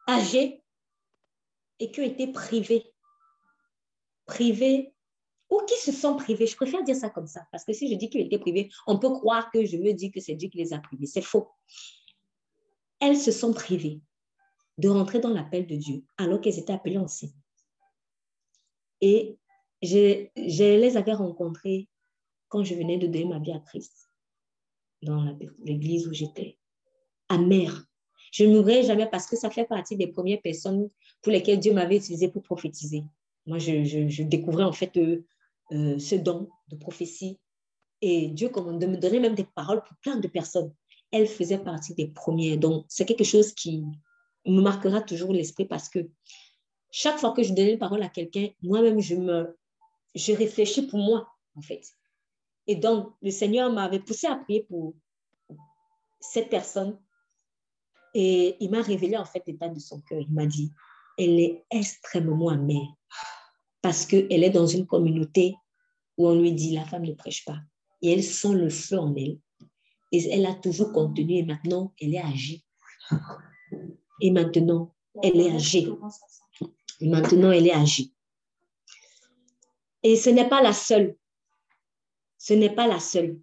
âgées et qui ont été privées, privées ou qui se sont privées. Je préfère dire ça comme ça, parce que si je dis qu'ils été privées, on peut croire que je me dis que c'est Dieu qui les a privées. C'est faux. Elles se sont privées de rentrer dans l'appel de Dieu alors qu'elles étaient appelées enceintes. Et je, les avais rencontrées quand je venais de donner ma vie à Christ. dans l'église où j'étais. Amère. Je ne mourrai jamais parce que ça fait partie des premières personnes pour lesquelles Dieu m'avait utilisé pour prophétiser. Moi, je, découvrais en fait euh, euh, ce don de prophétie. Et Dieu de me donner même des paroles pour plein de personnes. Elle faisait partie des premières. Donc, c'est quelque chose qui me marquera toujours l'esprit parce que chaque fois que je donnais une parole à quelqu'un, moi-même, je me, je réfléchis pour moi, en fait. Et donc, le Seigneur m'avait poussé à prier pour cette personne. Et il m'a révélé, en fait, l'état de son cœur. Il m'a dit, elle est extrêmement amère parce qu'elle est dans une communauté où on lui dit, la femme ne prêche pas. Et elle sent le feu en elle. Et elle a toujours contenu et maintenant, elle est âgée. Et maintenant, elle est âgée. Et maintenant, elle est âgée. Et ce n'est pas la seule. Ce n'est pas la seule.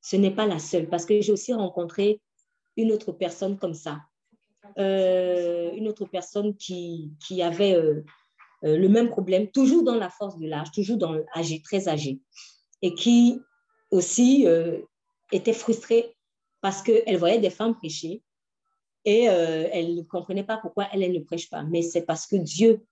Ce n'est pas la seule, parce que j'ai aussi rencontré une autre personne comme ça. Euh, une autre personne qui, avait euh, euh, le même problème, toujours dans la force de l'âge, toujours dans l'âge très âgé, et qui aussi était frustrée parce qu'elle voyait des femmes prêcher et euh, elle ne comprenait pas pourquoi elle, ne prêche pas. Mais c'est parce que Dieu,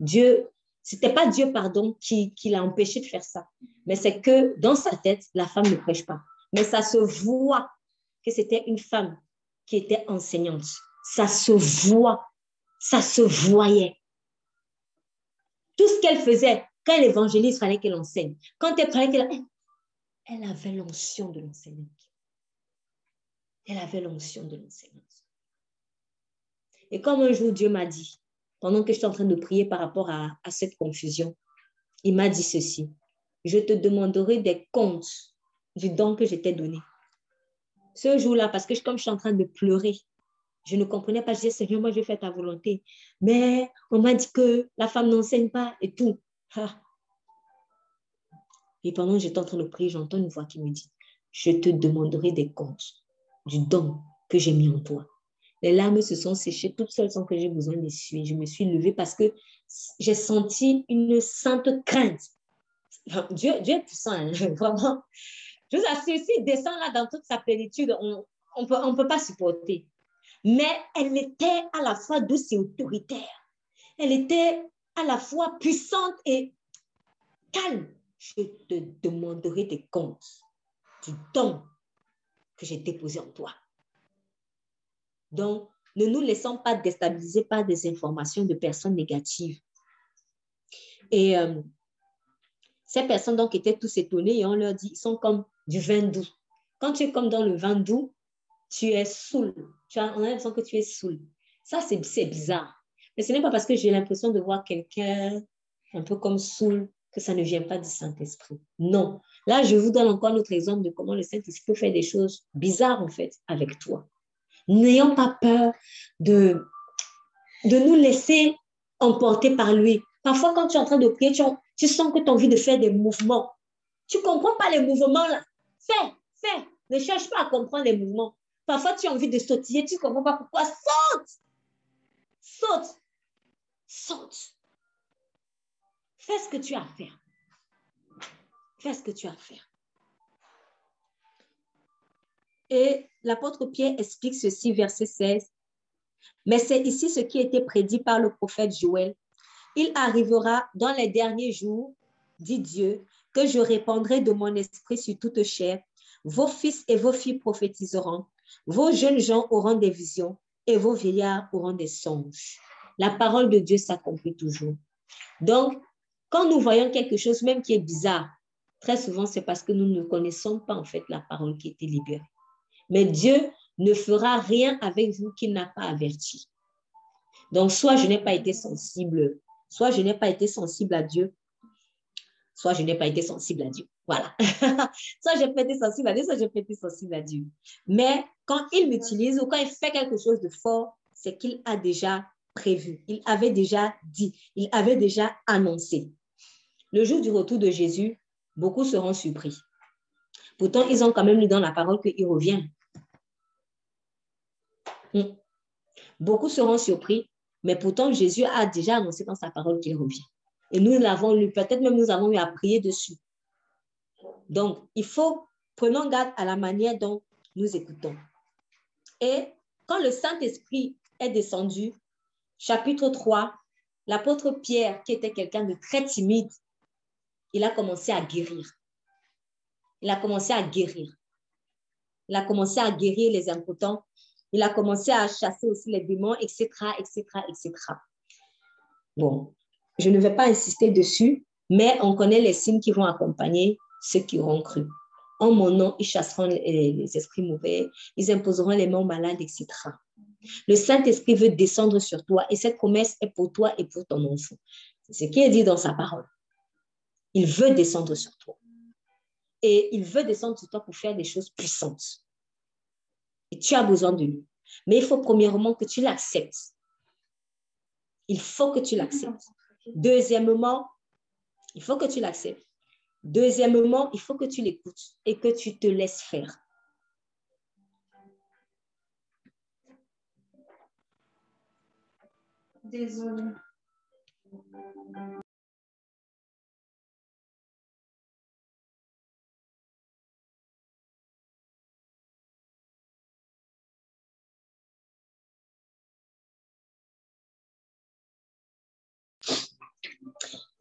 Dieu, c'était pas Dieu, pardon, qui, l'a empêché de faire ça. Mais c'est que dans sa tête, la femme ne prêche pas. Mais ça se voit que c'était une femme qui était enseignante. Ça se voit, ça se voyait. Tout ce qu'elle faisait, quand elle évangélise, fallait qu'elle enseigne. Quand elle parlait, elle, elle avait l'onction de l'enseignante. Elle avait l'onction de l'enseignante. Et comme un jour Dieu m'a dit, pendant que j'étais en train de prier par rapport à, cette confusion, il m'a dit ceci, je te demanderai des comptes du don que je t'ai donné. Ce jour-là, parce que comme je suis en train de pleurer, je ne comprenais pas. Je disais, Seigneur, moi, je faire ta volonté. Mais on m'a dit que la femme n'enseigne pas et tout. Et pendant que j'étais en train de prier, j'entends une voix qui me dit, je te demanderai des comptes du don que j'ai mis en toi. Les larmes se sont séchées toutes seules sans que j'ai besoin d'essuyer. Je me suis levée parce que j'ai senti une sainte crainte. Dieu, Dieu est puissant, hein, vraiment. Je vous assure, s'il descend là dans toute sa plénitude, on ne peut, on peut pas supporter. Mais elle était à la fois douce et autoritaire. Elle était à la fois puissante et calme. Je te demanderai des comptes du don que j'ai déposé en toi. Donc, ne nous laissons pas déstabiliser par des informations de personnes négatives. Et euh, ces personnes donc étaient tous étonnées et on leur dit, ils sont comme du vin doux. Quand tu es comme dans le vin doux, tu es saoul. Tu as, on a l'impression que tu es saoul. Ça, c'est bizarre. Mais ce n'est pas parce que j'ai l'impression de voir quelqu'un un peu comme saoul que ça ne vient pas du Saint-Esprit. Non. Là, je vous donne encore un autre exemple de comment le Saint-Esprit peut faire des choses bizarres, en fait, avec toi. N'ayons pas peur de, de nous laisser emporter par lui. Parfois, quand tu es en train de prier, tu, sens que tu as envie de faire des mouvements. Tu ne comprends pas les mouvements. Fais, fais. Ne cherche pas à comprendre les mouvements. Parfois, tu as envie de sautiller, tu ne comprends pas pourquoi. Saute! Saute! Saute! Fais ce que tu as à faire. Fais ce que tu as à faire. Et l'apôtre Pierre explique ceci, verset 16. Mais c'est ici ce qui était prédit par le prophète Joël. Il arrivera dans les derniers jours, dit Dieu, que je répandrai de mon esprit sur toute chair. Vos fils et vos filles prophétiseront. Vos jeunes gens auront des visions et vos vieillards auront des songes. La parole de Dieu s'accomplit toujours. Donc, quand nous voyons quelque chose même qui est bizarre, très souvent c'est parce que nous ne connaissons pas en fait la parole qui été libérée. Mais Dieu ne fera rien avec vous qu'il n'a pas averti. Donc, soit je n'ai pas été sensible, soit je n'ai pas été sensible à Dieu, soit je n'ai pas été sensible à Dieu. Voilà. soit j'ai pas été sensible à Dieu, soit j'ai pas été sensible à Dieu. Mais quand il m'utilise ou quand il fait quelque chose de fort, c'est qu'il a déjà prévu, il avait déjà dit, il avait déjà annoncé. Le jour du retour de Jésus, beaucoup seront surpris. Pourtant, ils ont quand même lu dans la parole qu'il revient. Hmm. Beaucoup seront surpris, mais pourtant Jésus a déjà annoncé dans sa parole qu'il revient. Et nous l'avons lu, peut-être même nous avons eu à prier dessus. Donc, il faut prenons garde à la manière dont nous écoutons. Et quand le Saint-Esprit est descendu, chapitre 3, l'apôtre Pierre, qui était quelqu'un de très timide, il a commencé à guérir. Il a commencé à guérir. Il a commencé à guérir les impotents. Il a commencé à chasser aussi les démons, etc., etc., etc. Bon, je ne vais pas insister dessus, mais on connaît les signes qui vont accompagner ceux qui auront cru. En mon nom, ils chasseront les, esprits mauvais, ils imposeront les mains malades, etc. Le Saint-Esprit veut descendre sur toi et cette promesse est pour toi et pour ton enfant. C'est ce qui est dit dans sa parole. Il veut descendre sur toi. Et il veut descendre sur toi pour faire des choses puissantes. Et tu as besoin de lui. Mais il faut premièrement que tu l'acceptes. Il faut que tu l'acceptes. Deuxièmement, il faut que tu l'acceptes. Deuxièmement, il faut que tu l'écoutes et que tu te laisses faire. Désolée.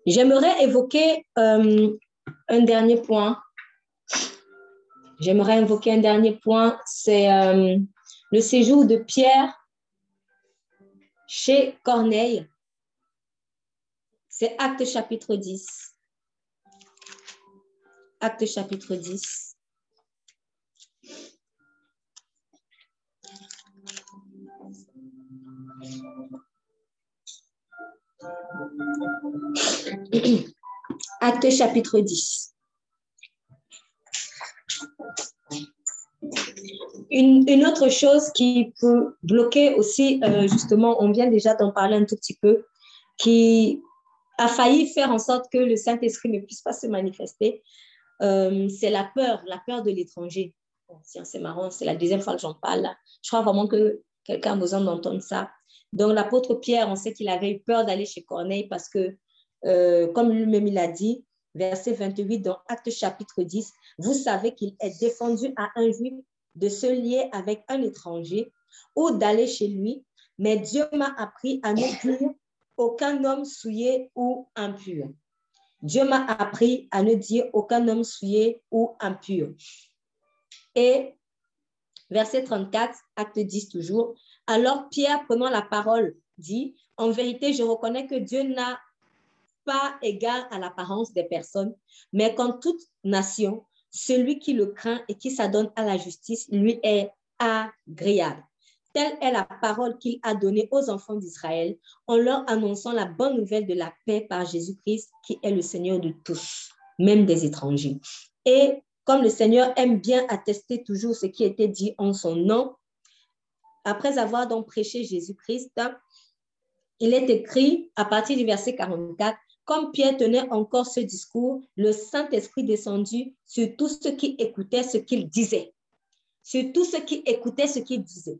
J'aimerais évoquer euh, un dernier point. J'aimerais évoquer un dernier point, c'est euh, le séjour de Pierre chez Corneille. C'est Acte chapitre 10. Acte chapitre 10. Acte chapitre 10. Une, autre chose qui peut bloquer aussi, euh, justement, on vient déjà d'en parler un tout petit peu, qui a failli faire en sorte que le Saint-Esprit ne puisse pas se manifester, euh, c'est la peur, la peur de l'étranger. c'est marrant, c'est la deuxième fois que j'en parle. Je crois vraiment que quelqu'un a besoin d'entendre ça. Donc, l'apôtre Pierre, on sait qu'il avait eu peur d'aller chez Corneille parce que, euh, comme lui-même il a dit, verset 28 dans Acte chapitre 10, vous savez qu'il est défendu à un juif de se lier avec un étranger ou d'aller chez lui, mais Dieu m'a appris à ne dire aucun homme souillé ou impur. Dieu m'a appris à ne dire aucun homme souillé ou impur. Et verset 34, acte 10 toujours, alors Pierre, prenant la parole, dit, en vérité, je reconnais que Dieu n'a pas égal à l'apparence des personnes, mais qu'en toute nation, celui qui le craint et qui s'adonne à la justice lui est agréable. Telle est la parole qu'il a donnée aux enfants d'Israël en leur annonçant la bonne nouvelle de la paix par Jésus-Christ, qui est le Seigneur de tous, même des étrangers. Et comme le Seigneur aime bien attester toujours ce qui était dit en son nom, après avoir donc prêché Jésus-Christ, il est écrit à partir du verset 44, comme Pierre tenait encore ce discours, le Saint-Esprit descendu sur tous ceux qui écoutaient ce qu'il disait. Sur tous ceux qui écoutaient ce qu'il disait.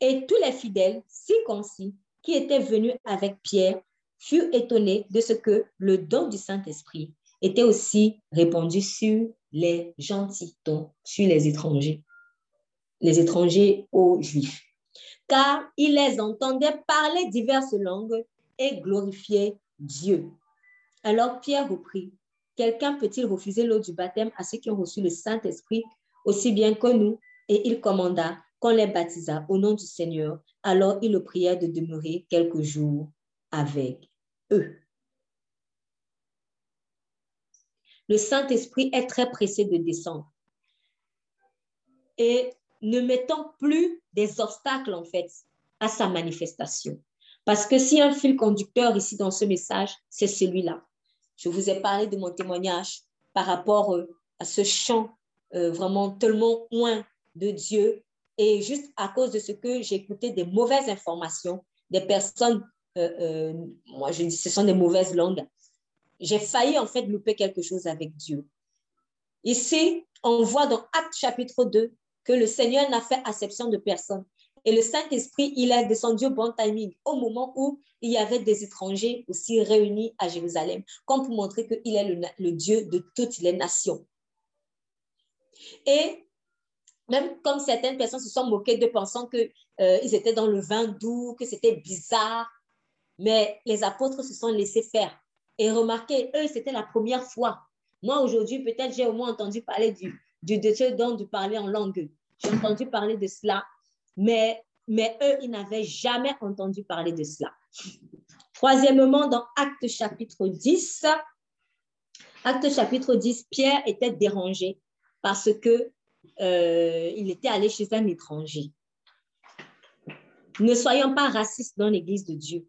Et tous les fidèles circoncis qui étaient venus avec Pierre furent étonnés de ce que le don du Saint-Esprit était aussi répandu sur les gentils, donc sur les étrangers les étrangers aux Juifs, car ils les entendaient parler diverses langues et glorifier Dieu. Alors Pierre reprit, Quelqu'un peut-il refuser l'eau du baptême à ceux qui ont reçu le Saint-Esprit aussi bien que nous? Et il commanda qu'on les baptisa au nom du Seigneur. Alors il le pria de demeurer quelques jours avec eux. Le Saint-Esprit est très pressé de descendre. Et ne mettons plus des obstacles, en fait, à sa manifestation. Parce que si un fil conducteur ici dans ce message, c'est celui-là. Je vous ai parlé de mon témoignage par rapport euh, à ce chant euh, vraiment tellement loin de Dieu et juste à cause de ce que j'ai écouté des mauvaises informations, des personnes, euh, moi je dis ce sont des mauvaises langues, j'ai failli en fait louper quelque chose avec Dieu. Ici, on voit dans Acte chapitre 2 que le Seigneur n'a fait acception de personne. Et le Saint-Esprit, il est descendu au bon timing, au moment où il y avait des étrangers aussi réunis à Jérusalem, comme pour montrer qu'il est le, Dieu de toutes les nations. Et même comme certaines personnes se sont moquées de pensant qu'ils euh, étaient dans le vin doux, que c'était bizarre, mais les apôtres se sont laissés faire. Et remarquez, eux, c'était la première fois. Moi, aujourd'hui, peut-être j'ai au moins entendu parler du, de ce dont de parler en langue. J'ai entendu parler de cela, mais, mais eux, ils n'avaient jamais entendu parler de cela. Troisièmement, dans Acte chapitre 10, Acte chapitre 10, Pierre était dérangé parce que euh, il était allé chez un étranger. Ne soyons pas racistes dans l'Église de Dieu.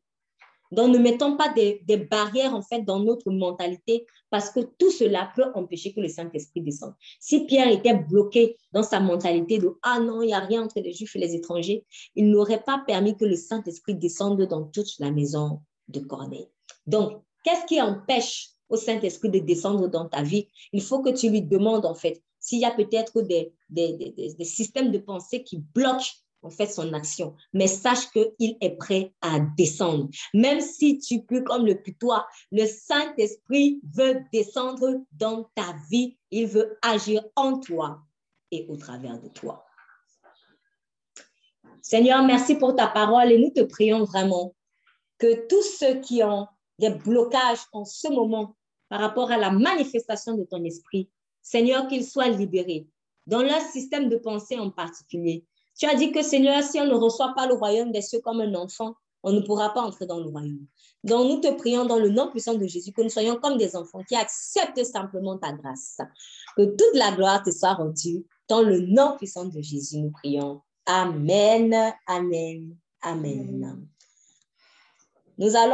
Donc, ne mettons pas des, barrières, en fait, dans notre mentalité, parce que tout cela peut empêcher que le Saint-Esprit descende. Si Pierre était bloqué dans sa mentalité de « Ah non, il n'y a rien entre les Juifs et les étrangers », il n'aurait pas permis que le Saint-Esprit descende dans toute la maison de Corneille. Donc, qu'est-ce qui empêche au Saint-Esprit de descendre dans ta vie? Il faut que tu lui demandes, en fait, s'il y a peut-être des, systèmes de pensée qui bloquent en fait son action. Mais sache qu'il est prêt à descendre. Même si tu peux comme le putois, le Saint-Esprit veut descendre dans ta vie. Il veut agir en toi et au travers de toi. Seigneur, merci pour ta parole et nous te prions vraiment que tous ceux qui ont des blocages en ce moment par rapport à la manifestation de ton esprit, Seigneur, qu'ils soient libérés dans leur système de pensée en particulier, tu as dit que Seigneur, si on ne reçoit pas le royaume des cieux comme un enfant, on ne pourra pas entrer dans le royaume. Donc, nous te prions dans le nom puissant de Jésus que nous soyons comme des enfants qui acceptent simplement ta grâce. Que toute la gloire te soit rendue. Dans le nom puissant de Jésus, nous prions. Amen, amen, amen. Nous allons